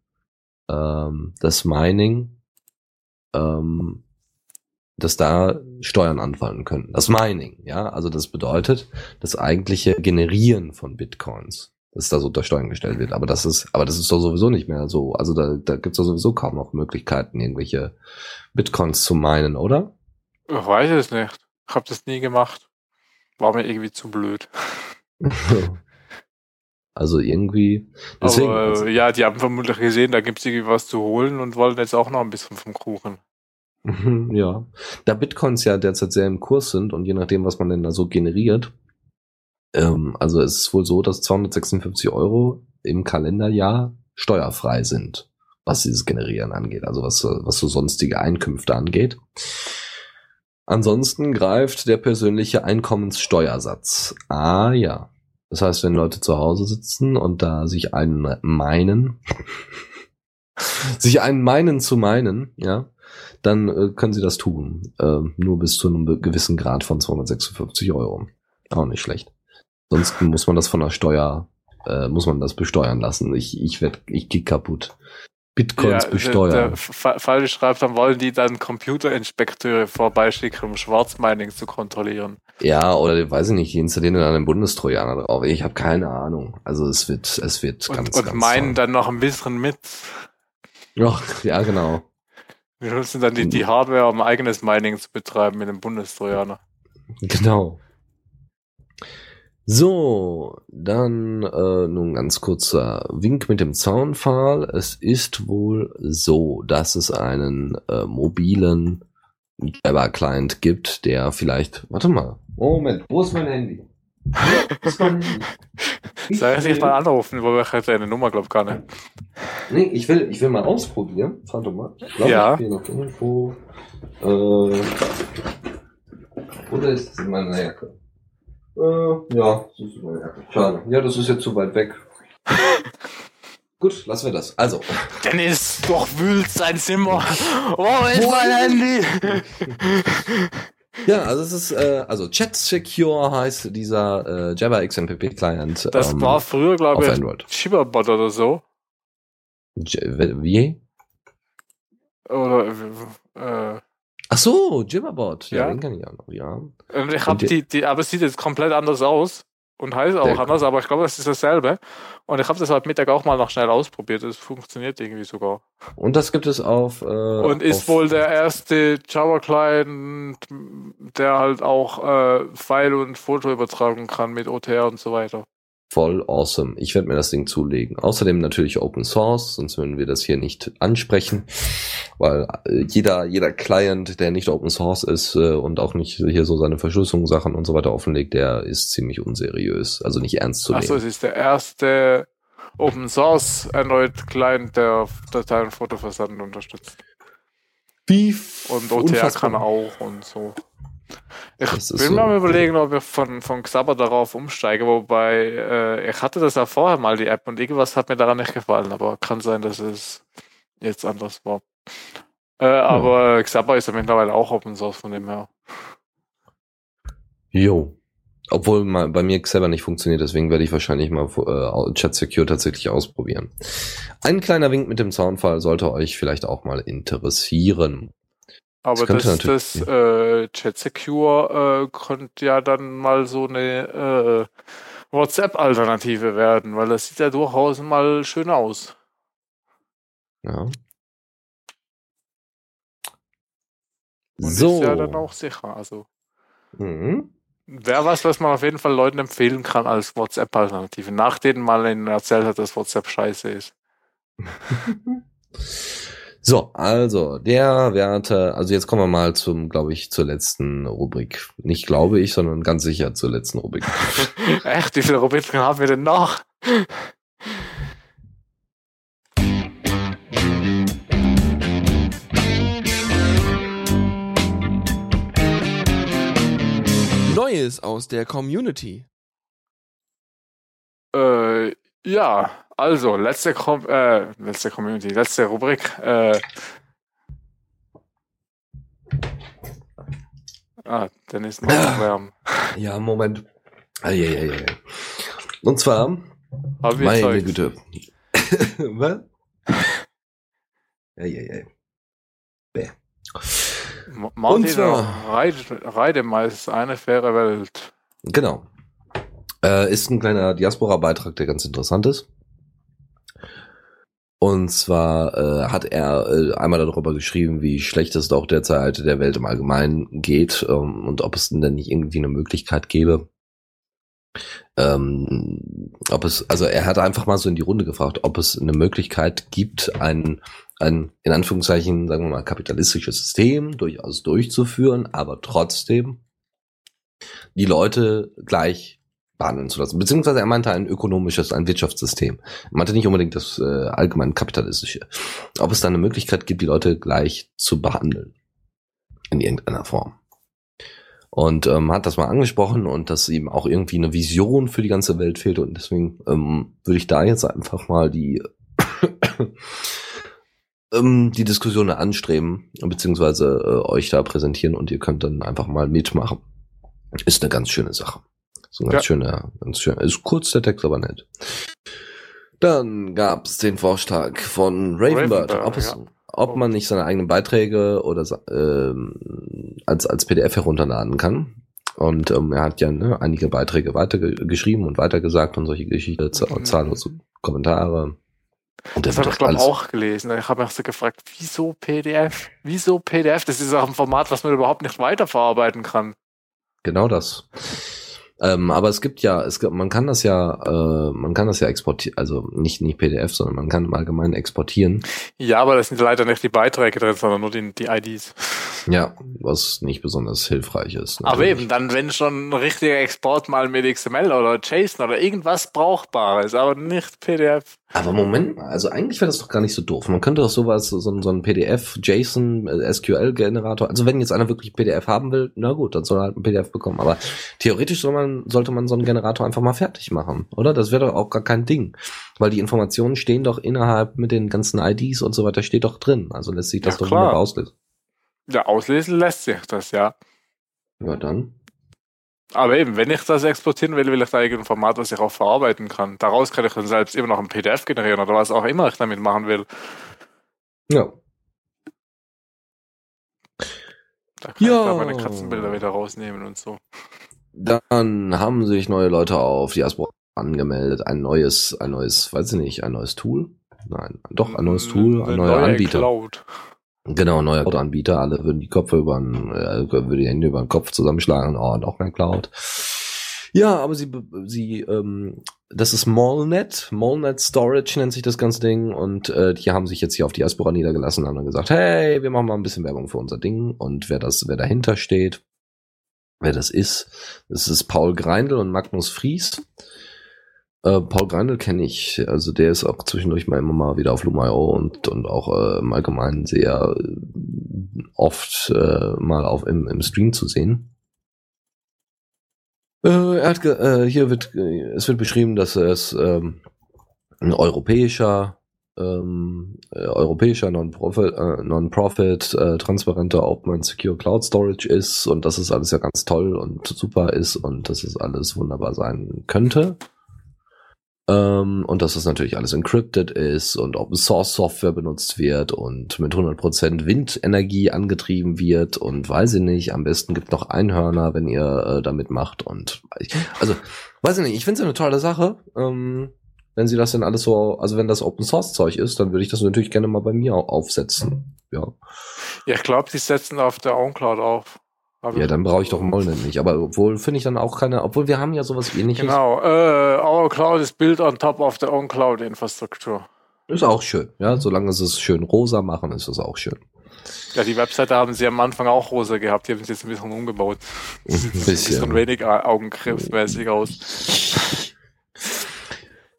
ähm, das Mining, ähm, dass da Steuern anfallen könnten. Das Mining, ja. Also das bedeutet, das eigentliche Generieren von Bitcoins dass das unter Steuern gestellt wird. Aber das ist, aber das ist doch sowieso nicht mehr so. Also da, da gibt es doch sowieso kaum noch Möglichkeiten, irgendwelche Bitcoins zu meinen, oder? Ich weiß es nicht. Ich habe das nie gemacht. War mir irgendwie zu blöd. also irgendwie. Deswegen, Aber, also, ja, die haben vermutlich gesehen, da gibt es irgendwie was zu holen und wollen jetzt auch noch ein bisschen vom Kuchen. Ja. Da Bitcoins ja derzeit sehr im Kurs sind und je nachdem, was man denn da so generiert, ähm, also es ist wohl so, dass 256 Euro im Kalenderjahr steuerfrei sind, was dieses Generieren angeht, also was, was so sonstige Einkünfte angeht. Ansonsten greift der persönliche Einkommenssteuersatz. Ah ja. Das heißt, wenn Leute zu Hause sitzen und da sich einen meinen, sich einen meinen zu meinen, ja, dann äh, können sie das tun. Äh, nur bis zu einem gewissen Grad von 256 Euro. Auch nicht schlecht. Sonst muss man das von der Steuer, äh, muss man das besteuern lassen. Ich, ich werd, ich geh kaputt. Bitcoins Ja, besteuern. Falsch schreibt, dann wollen die dann Computerinspekteure vorbeischicken, um Schwarzmining zu kontrollieren. Ja, oder weiß ich nicht, die installieren dann einen Bundestrojaner drauf. Ich habe keine Ahnung. Also es wird, es wird Und, ganz, und ganz meinen toll. dann noch ein bisschen mit. Ja, ja, genau. Wir nutzen dann die, die Hardware, um eigenes Mining zu betreiben mit dem Bundestrojaner. Genau. So, dann äh, nun ganz kurzer Wink mit dem Zaunpfahl. Es ist wohl so, dass es einen äh, mobilen Jabber-Client gibt, der vielleicht. Warte mal. Moment, wo ist mein Handy? Wo ist mein Handy? Ich dich will- mal anrufen, wo ich hätte eine Nummer, glaub gar nicht. Nee, ich will, ich will mal ausprobieren. Warte mal. Ich glaube, Ja. ich noch irgendwo. Äh, oder ist es in meiner Jacke? Äh, ja, das ist. Schade. Ja, das ist jetzt zu weit weg. Gut, lassen wir das. Also, Dennis durchwühlt sein Zimmer. Wo ist mein Handy? ja, also es ist, äh, also Chat Secure heißt dieser äh, Jabber XMPP Client. Das ähm, war früher, glaube ich, Android. Shiberbot oder so. J- Wie? Oder, äh, Ach so, Jibberbot. Ja, Ja. den kann ich auch noch, ja. und ich habe die- die, aber es sieht jetzt komplett anders aus. Und heißt auch Der- anders, aber ich glaube, es ist dasselbe. Und ich habe das heute Mittag auch mal noch schnell ausprobiert. Es funktioniert irgendwie sogar. Und das gibt es auf. Äh, Und ist auf, wohl der erste Java-Client, der halt auch äh, File und Foto übertragen kann mit OTR und so weiter. Voll awesome. Ich werde mir das Ding zulegen. Außerdem natürlich Open Source, sonst würden wir das hier nicht ansprechen, weil äh, jeder jeder Client, der nicht Open Source ist äh, und auch nicht hier so seine Verschlüsselungssachen und so weiter offenlegt, der ist ziemlich unseriös, also nicht ernst zu Achso, nehmen. es ist der erste Open Source Android Client, der Datei- und Fotoversand unterstützt. Wie Und OTR kann auch und so. Ich Das ist will so mal cool. überlegen, ob ich von, von Xabber darauf umsteige, wobei äh, ich hatte das ja vorher mal, die App, und irgendwas hat mir daran nicht gefallen, aber kann sein, dass es jetzt anders war. Äh, Aber Xabber ist ja mittlerweile auch Open Source von dem her. Jo. Obwohl mal bei mir selber nicht funktioniert, deswegen werde ich wahrscheinlich mal äh, Chat Secure tatsächlich ausprobieren. Ein kleiner Wink mit dem Soundfall sollte euch vielleicht auch mal interessieren. Aber Das das, das, natürlich- äh, Chat Secure äh, könnte ja dann mal so eine äh, WhatsApp-Alternative werden, weil das sieht ja durchaus mal schön aus. Ja. Und so. ist ja dann auch sicher. Also Mhm. wäre was, was man auf jeden Fall Leuten empfehlen kann als WhatsApp-Alternative, nachdem man ihnen erzählt hat, dass WhatsApp scheiße ist. So, also der Werte, also jetzt kommen wir mal zum, glaube ich, zur letzten Rubrik. Nicht glaube ich, sondern ganz sicher zur letzten Rubrik. Echt, wie viele Rubriken haben wir denn noch? Neues aus der Community. Äh, ja, also, letzte, Com äh, letzte Community, letzte Rubrik. Äh, ah, dann ist noch wärm. ja, Moment. Eieiei. Und zwar, Hab meine Zeug. Güte. Was? Eieiei. Bäh. Ma- Martin Und zwar- Reide, Reidemeister, eine faire Welt. Genau. Äh, ist ein kleiner Diaspora-Beitrag, der ganz interessant ist. Und zwar äh, hat er äh, einmal darüber geschrieben, wie schlecht es doch derzeit der Welt im Allgemeinen geht ähm, und ob es denn nicht irgendwie eine Möglichkeit gäbe, ähm, ob es, also er hat einfach mal so in die Runde gefragt, ob es eine Möglichkeit gibt, ein, ein, in Anführungszeichen, sagen wir mal, kapitalistisches System durchaus durchzuführen, aber trotzdem die Leute gleich behandeln zu lassen. Beziehungsweise er meinte ein ökonomisches, ein Wirtschaftssystem. Er meinte nicht unbedingt das äh, allgemein kapitalistische. Ob es da eine Möglichkeit gibt, die Leute gleich zu behandeln. In irgendeiner Form. Und ähm, hat das mal angesprochen und dass ihm auch irgendwie eine Vision für die ganze Welt fehlt. Und deswegen ähm, würde ich da jetzt einfach mal die, ähm, die Diskussion anstreben, beziehungsweise äh, euch da präsentieren und ihr könnt dann einfach mal mitmachen. Ist eine ganz schöne Sache. So ein ganz Ja. schöner, ganz schön. Ist kurz der Text, aber nett. Dann gab es den Vorschlag von Ravenbird, Ravenbird, ob, es, ja. ob man nicht seine eigenen Beiträge oder ähm, als, als PDF herunterladen kann. Und ähm, er hat ja ne, einige Beiträge weitergeschrieben und weitergesagt und solche Geschichten, Mhm. zahllose Kommentare. Und Das habe ich glaube auch gelesen. Ich habe mich so gefragt, wieso PDF? Wieso PDF? Das ist auch ein Format, was man überhaupt nicht weiterverarbeiten kann. Genau das. Ähm, aber es gibt ja, es gibt, man kann das ja, äh, man kann das ja exportieren, also nicht nicht PDF, sondern man kann im Allgemeinen exportieren. Ja, aber da sind leider nicht die Beiträge drin, sondern nur die, die IDs. Ja, was nicht besonders hilfreich ist. Aber natürlich. eben, dann, wenn schon ein richtiger Export mal mit XML oder JSON oder irgendwas Brauchbares, aber nicht PDF. Aber Moment mal, also eigentlich wäre das doch gar nicht so doof. Man könnte doch sowas, so, ein- so ein PDF, JSON, äh, SQL-Generator, also wenn jetzt einer wirklich PDF haben will, na gut, dann soll er halt ein PDF bekommen. Aber theoretisch soll man, sollte man so einen Generator einfach mal fertig machen, oder? Das wäre doch auch gar kein Ding. Weil die Informationen stehen doch innerhalb mit den ganzen IDs und so weiter, steht doch drin. Also lässt sich das Ja, doch klar. wunderbar auslesen. Ja, auslesen lässt sich das, ja. Ja, dann. Aber eben, wenn ich das exportieren will, will ich da irgendein Format, was ich auch verarbeiten kann. Daraus kann ich dann selbst immer noch ein PDF generieren oder was auch immer ich damit machen will. Ja. Da kann Ja. ich da meine Katzenbilder wieder rausnehmen und so. Dann haben sich neue Leute auf Diaspora angemeldet. Ein neues, ein neues, weiß ich nicht, ein neues Tool? Nein, doch, ein neues Tool, ein neuer neue Anbieter. Cloud. Genau, neuer Cloud-Anbieter. Alle würden die Köpfe über den, äh, würden die Hände über den Kopf zusammenschlagen. Oh, noch mehr Cloud. Ja, aber sie, sie, ähm, das ist Molnet. Molnet Storage nennt sich das ganze Ding. Und äh, die haben sich jetzt hier auf Diaspora niedergelassen und haben dann gesagt, hey, wir machen mal ein bisschen Werbung für unser Ding. Und wer das, wer dahinter steht, wer das ist, das ist Paul Greindl und Magnus Fries. Äh, Paul Greindl kenne ich, also der ist auch zwischendurch mal immer mal wieder auf Lumio und, und auch äh, im Allgemeinen sehr äh, oft äh, mal auf im, im Stream zu sehen. Äh, er hat hier wird es wird beschrieben, dass es ähm, ein europäischer ähm, äh, europäischer Non-Profit, äh, transparenter Open Secure Cloud Storage ist und dass es alles ja ganz toll und super ist und dass es alles wunderbar sein könnte. Ähm, und dass es natürlich alles encrypted ist und Open Source Software benutzt wird und mit 100% Windenergie angetrieben wird und weiß ich nicht, am besten gibt noch Einhörner, wenn ihr äh, damit macht und also weiß ich nicht, ich finde es eine tolle Sache. Ähm, wenn sie das denn alles so, also wenn das Open Source Zeug ist, dann würde ich das natürlich gerne mal bei mir au- aufsetzen. Ja. Ja, ich glaube, die setzen auf der OwnCloud auf. Hab Ja, dann brauche ich doch Molnet nicht. Aber obwohl finde ich dann auch keine, obwohl wir haben ja sowas ähnliches. Genau. Äh, our cloud is built on top of the own cloud infrastructure. Ist auch schön. Ja, solange sie es schön rosa machen, ist das auch schön. Ja, die Webseite haben sie am Anfang auch rosa gehabt. Die haben sie jetzt ein bisschen umgebaut. Ein Sieht ein bisschen wenig augenkrebsmäßig aus.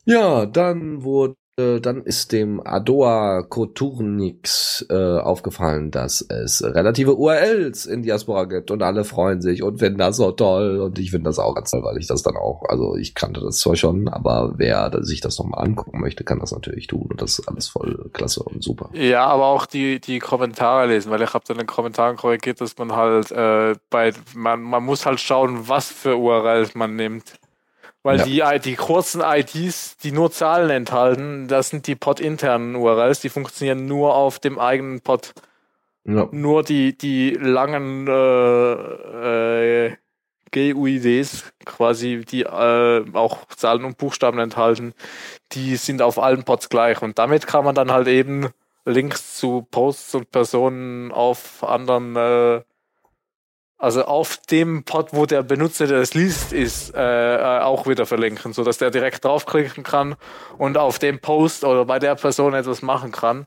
Ja, dann wurde, dann ist dem Adoa Koturnix äh, aufgefallen, dass es relative URLs in Diaspora gibt und alle freuen sich und finden das so toll und ich finde das auch ganz toll, weil ich das dann auch, also ich kannte das zwar schon, aber wer sich das nochmal angucken möchte, kann das natürlich tun und das ist alles voll klasse und super. Ja, aber auch die, die Kommentare lesen, weil ich habe dann in den Kommentaren korrigiert, dass man halt äh, bei man, man muss halt schauen, was für URLs man nimmt. Weil Ja. die, die kurzen IDs, die nur Zahlen enthalten, das sind die pod-internen URLs, die funktionieren nur auf dem eigenen Pod. Ja. Nur die, die langen äh, äh, GUIDs, quasi, die äh, auch Zahlen und Buchstaben enthalten, die sind auf allen Pods gleich. Und damit kann man dann halt eben Links zu Posts und Personen auf anderen, äh, also auf dem Pod, wo der Benutzer, der es liest, ist, äh, äh, auch wieder verlinken, so dass der direkt draufklicken kann und auf dem Post oder bei der Person etwas machen kann.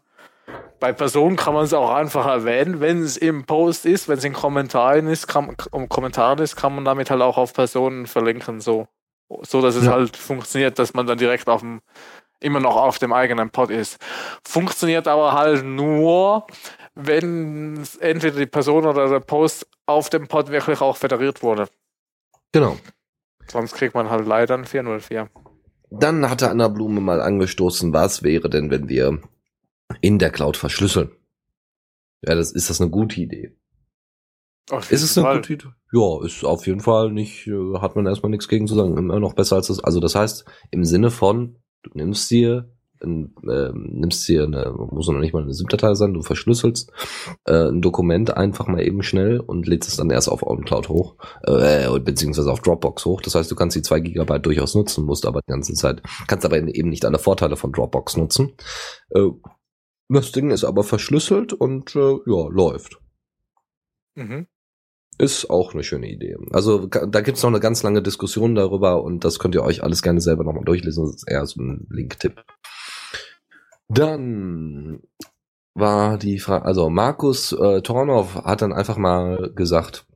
Bei Personen kann man es auch einfach erwähnen, wenn es im Post ist, wenn es in Kommentaren ist, kann, um Kommentaren ist, kann man damit halt auch auf Personen verlinken, so. So dass es Ja. halt funktioniert, dass man dann direkt auf dem, immer noch auf dem eigenen Pod ist. Funktioniert aber halt nur, wenn entweder die Person oder der Post auf dem Pod wirklich auch federiert wurde. Genau. Sonst kriegt man halt leider ein 404. Dann hatte Anna Blume mal angestoßen, was wäre denn, wenn wir in der Cloud verschlüsseln? Ja, das ist das eine gute Idee. Auf Ist es eine Fall. gute Idee? Ja, ist auf jeden Fall nicht, äh, hat man erstmal nichts gegen zu sagen. Immer noch besser als das. Also das heißt, im Sinne von, Du nimmst dir äh, nimmst dir eine, muss noch nicht mal eine ZIP-Datei sein, du verschlüsselst äh, ein Dokument einfach mal eben schnell und lädst es dann erst auf OnCloud hoch, äh, beziehungsweise auf Dropbox hoch. Das heißt, du kannst die zwei Gigabyte durchaus nutzen, musst aber die ganze Zeit, kannst aber eben nicht alle Vorteile von Dropbox nutzen. Äh, das Ding ist aber verschlüsselt und äh, ja, läuft. Mhm. Ist auch eine schöne Idee. Also da gibt's noch eine ganz lange Diskussion darüber und das könnt ihr euch alles gerne selber nochmal durchlesen. Das ist eher so ein Link-Tipp. Dann war die Frage, also Markus äh, Tornow hat dann einfach mal gesagt,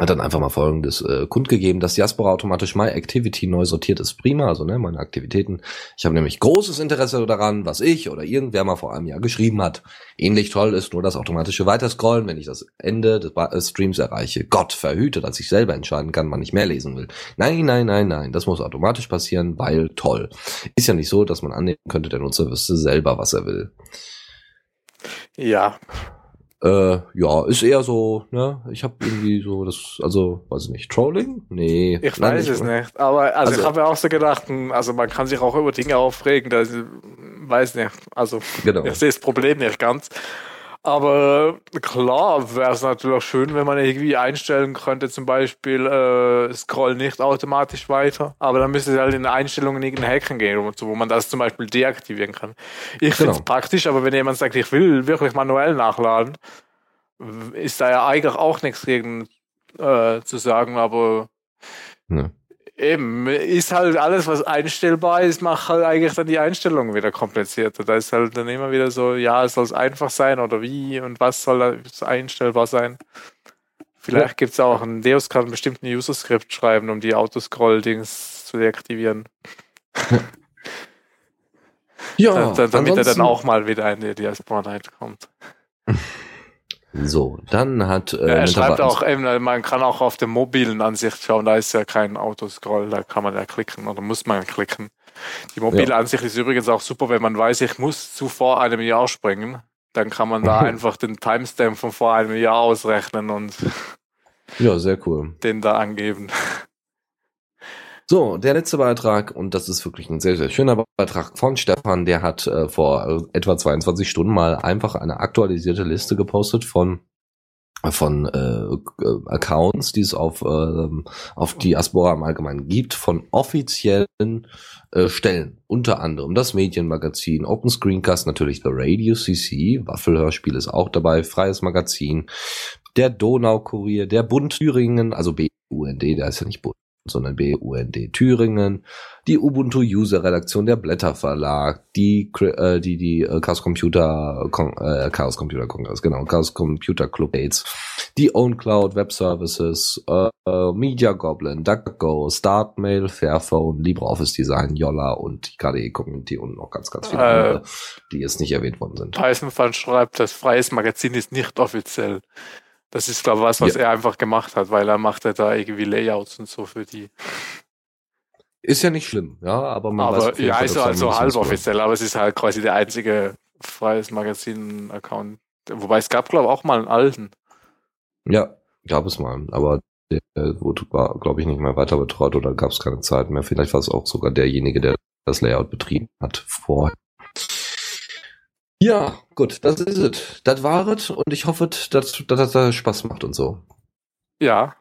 hat dann einfach mal folgendes äh, kundgegeben, dass Diaspora automatisch My Activity neu sortiert ist. Prima, also ne, meine Aktivitäten. Ich habe nämlich großes Interesse daran, was ich oder irgendwer mal vor einem Jahr geschrieben hat. Ähnlich toll ist nur das automatische Weiterscrollen, wenn ich das Ende des äh, Streams erreiche. Gott verhüte, dass ich selber entscheiden kann, wann ich mehr lesen will. Nein, nein, nein, nein, das muss automatisch passieren, weil toll. Ist ja nicht so, dass man annehmen könnte, der Nutzer wüsste selber, was er will. Ja, äh, ja, ist eher so, ne? Ich habe irgendwie so das, also, weiß ich nicht, Trolling? Nee. Ich weiß es nicht. Aber also, also ich habe ja auch so gedacht, hm, also man kann sich auch über Dinge aufregen, das weiß nicht. Also genau. ich sehe das Problem nicht ganz. Aber klar wäre es natürlich schön, wenn man irgendwie einstellen könnte, zum Beispiel äh, scroll nicht automatisch weiter. Aber dann müsste es halt in den Einstellungen irgendein Hacken gehen, wo man das zum Beispiel deaktivieren kann. Ich genau. finde es praktisch, aber wenn jemand sagt, ich will wirklich manuell nachladen, ist da ja eigentlich auch nichts gegen äh, zu sagen, aber ne. Eben, ist halt alles, was einstellbar ist, macht halt eigentlich dann die Einstellung wieder komplizierter. Da ist halt dann immer wieder so, ja, soll es einfach sein oder wie und was soll einstellbar sein. Vielleicht ja. gibt es auch ein Deus kann einen bestimmten User-Skript schreiben, um die Autoscroll-Dings zu deaktivieren. Ja, dann, damit er dann auch mal wieder in die Diaspora-Night kommt. So, dann hat. Äh, ja, er schreibt auch, eben, man kann auch auf der mobilen Ansicht schauen, da ist ja kein Autoscroll, da kann man ja klicken oder muss man klicken. Die mobile ja. Ansicht ist übrigens auch super, wenn man weiß, ich muss zu vor einem Jahr springen. Dann kann man da einfach den Timestamp von vor einem Jahr ausrechnen und ja, sehr cool. Den da angeben. So, der letzte Beitrag, und das ist wirklich ein sehr, sehr schöner Beitrag von Stefan, der hat äh, vor äh, etwa 22 Stunden mal einfach eine aktualisierte Liste gepostet von von äh, Accounts, die es auf, äh, auf Diaspora im Allgemeinen gibt, von offiziellen äh, Stellen. Unter anderem das Medienmagazin, Open Screencast, natürlich The Radio CC, Waffelhörspiel ist auch dabei, Freies Magazin, der Donaukurier, der Bund Thüringen, also BUND, der ist ja nicht Bund, sondern BUND Thüringen, die Ubuntu User Redaktion der Blätter Verlag, die äh, die die äh, Chaos Computer Kon äh, Chaos Computer Kongress, genau, Chaos Computer Club Aids, die Own Cloud Web Services, äh, äh, Media Goblin, DuckGo, Startmail, Fairphone, LibreOffice Design, Yolla und die KDE Community und noch ganz ganz viele äh, andere, die jetzt nicht erwähnt worden sind. Eisenfall schreibt, das freies Magazin ist nicht offiziell. Das ist, glaube ich, was, was ja. er einfach gemacht hat, weil er macht ja da irgendwie Layouts und so für die. Ist ja nicht schlimm, ja, aber man aber, weiß Ja, also, also halb offiziell, aber es ist halt quasi der einzige freies Magazin-Account. Wobei es gab, glaube ich, auch mal einen alten. Ja, gab es mal, aber der wurde, glaube ich, nicht mehr weiter betreut oder gab es keine Zeit mehr. Vielleicht war es auch sogar derjenige, der das Layout betrieben hat vorher. Ja, gut, das ist es. Das war es und ich hoffe, dass, dass das Spaß macht und so. Ja.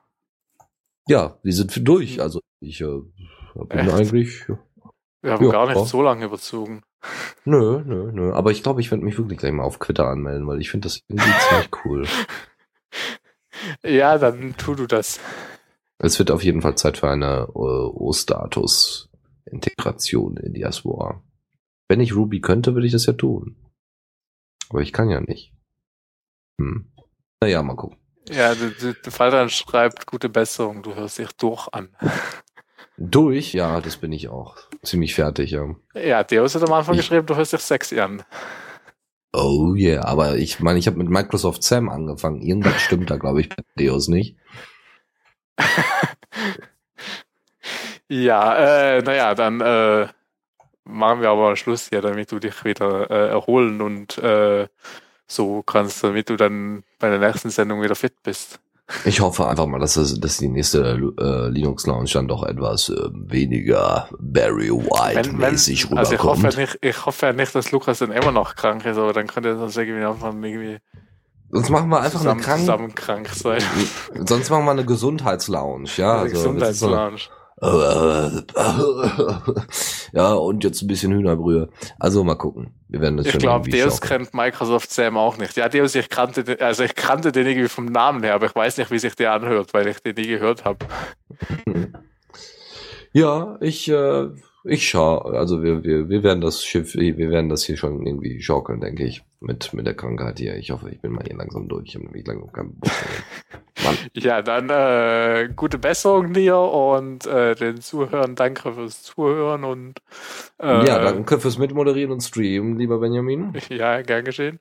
Ja, wir sind durch. Also ich äh, bin Echt? eigentlich. Wir haben ja, gar nicht ja. so lange überzogen. Nö, nö, nö. Aber ich glaube, ich werde mich wirklich gleich mal auf Twitter anmelden, weil ich finde das irgendwie ziemlich cool. Ja, dann tu du das. Es wird auf jeden Fall Zeit für eine äh, O-Status-Integration in Diaspora. Wenn ich Ruby könnte, würde ich das ja tun. Aber ich kann ja nicht. Hm. Naja, mal gucken. Ja, der Falter schreibt gute Besserung, du hörst dich durch an. Durch? Ja, das bin ich auch. Ziemlich fertig, ja. Ja, Deus hat am Anfang ich, geschrieben, du hörst dich sexy an. Oh yeah, aber ich meine, ich habe mit Microsoft Sam angefangen. Irgendwas stimmt da, glaube ich, bei Deus nicht. ja, äh, naja, dann äh, machen wir aber Schluss hier, damit du dich wieder äh, erholen und äh, so kannst, damit du dann bei der nächsten Sendung wieder fit bist. Ich hoffe einfach mal, dass, das, dass die nächste äh, Linux Lounge dann doch etwas äh, weniger Barry White mäßig rüberkommt. Also ich hoffe, nicht, ich hoffe nicht, dass Lukas dann immer noch krank ist, aber dann könnte er sonst irgendwie einfach irgendwie Sonst machen wir einfach zusammen, eine krank, zusammen krank sein. sonst machen wir eine Gesundheitslounge, ja. Eine Also, Gesundheitslounge. ja, und jetzt ein bisschen Hühnerbrühe. Also mal gucken. Wir werden das Ich glaube, Deus kennt Microsoft Sam auch nicht. Ja, Deus, ich kannte den, also ich kannte den irgendwie vom Namen her, aber ich weiß nicht, wie sich der anhört, weil ich den nie gehört habe. Ja, ich, äh, ich schau, also wir, wir, wir werden das Schiff, wir werden das hier schon irgendwie schaukeln, denke ich, mit, mit der Krankheit hier. Ich hoffe, ich bin mal hier langsam durch. Ich habe nämlich langsam keinen Bock. Mann. Ja, dann äh, gute Besserung dir und äh, den Zuhörern danke fürs Zuhören und äh, ja, danke fürs Mitmoderieren und Streamen, lieber Benjamin. Ja, gern geschehen.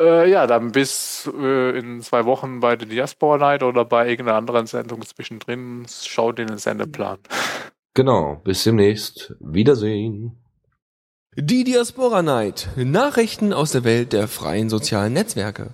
Äh, ja, dann bis äh, in zwei Wochen bei der Diaspora Night oder bei irgendeiner anderen Sendung zwischendrin. Schaut in den Sendeplan. Genau, bis demnächst. Wiedersehen. Die Diaspora Night. Nachrichten aus der Welt der freien sozialen Netzwerke.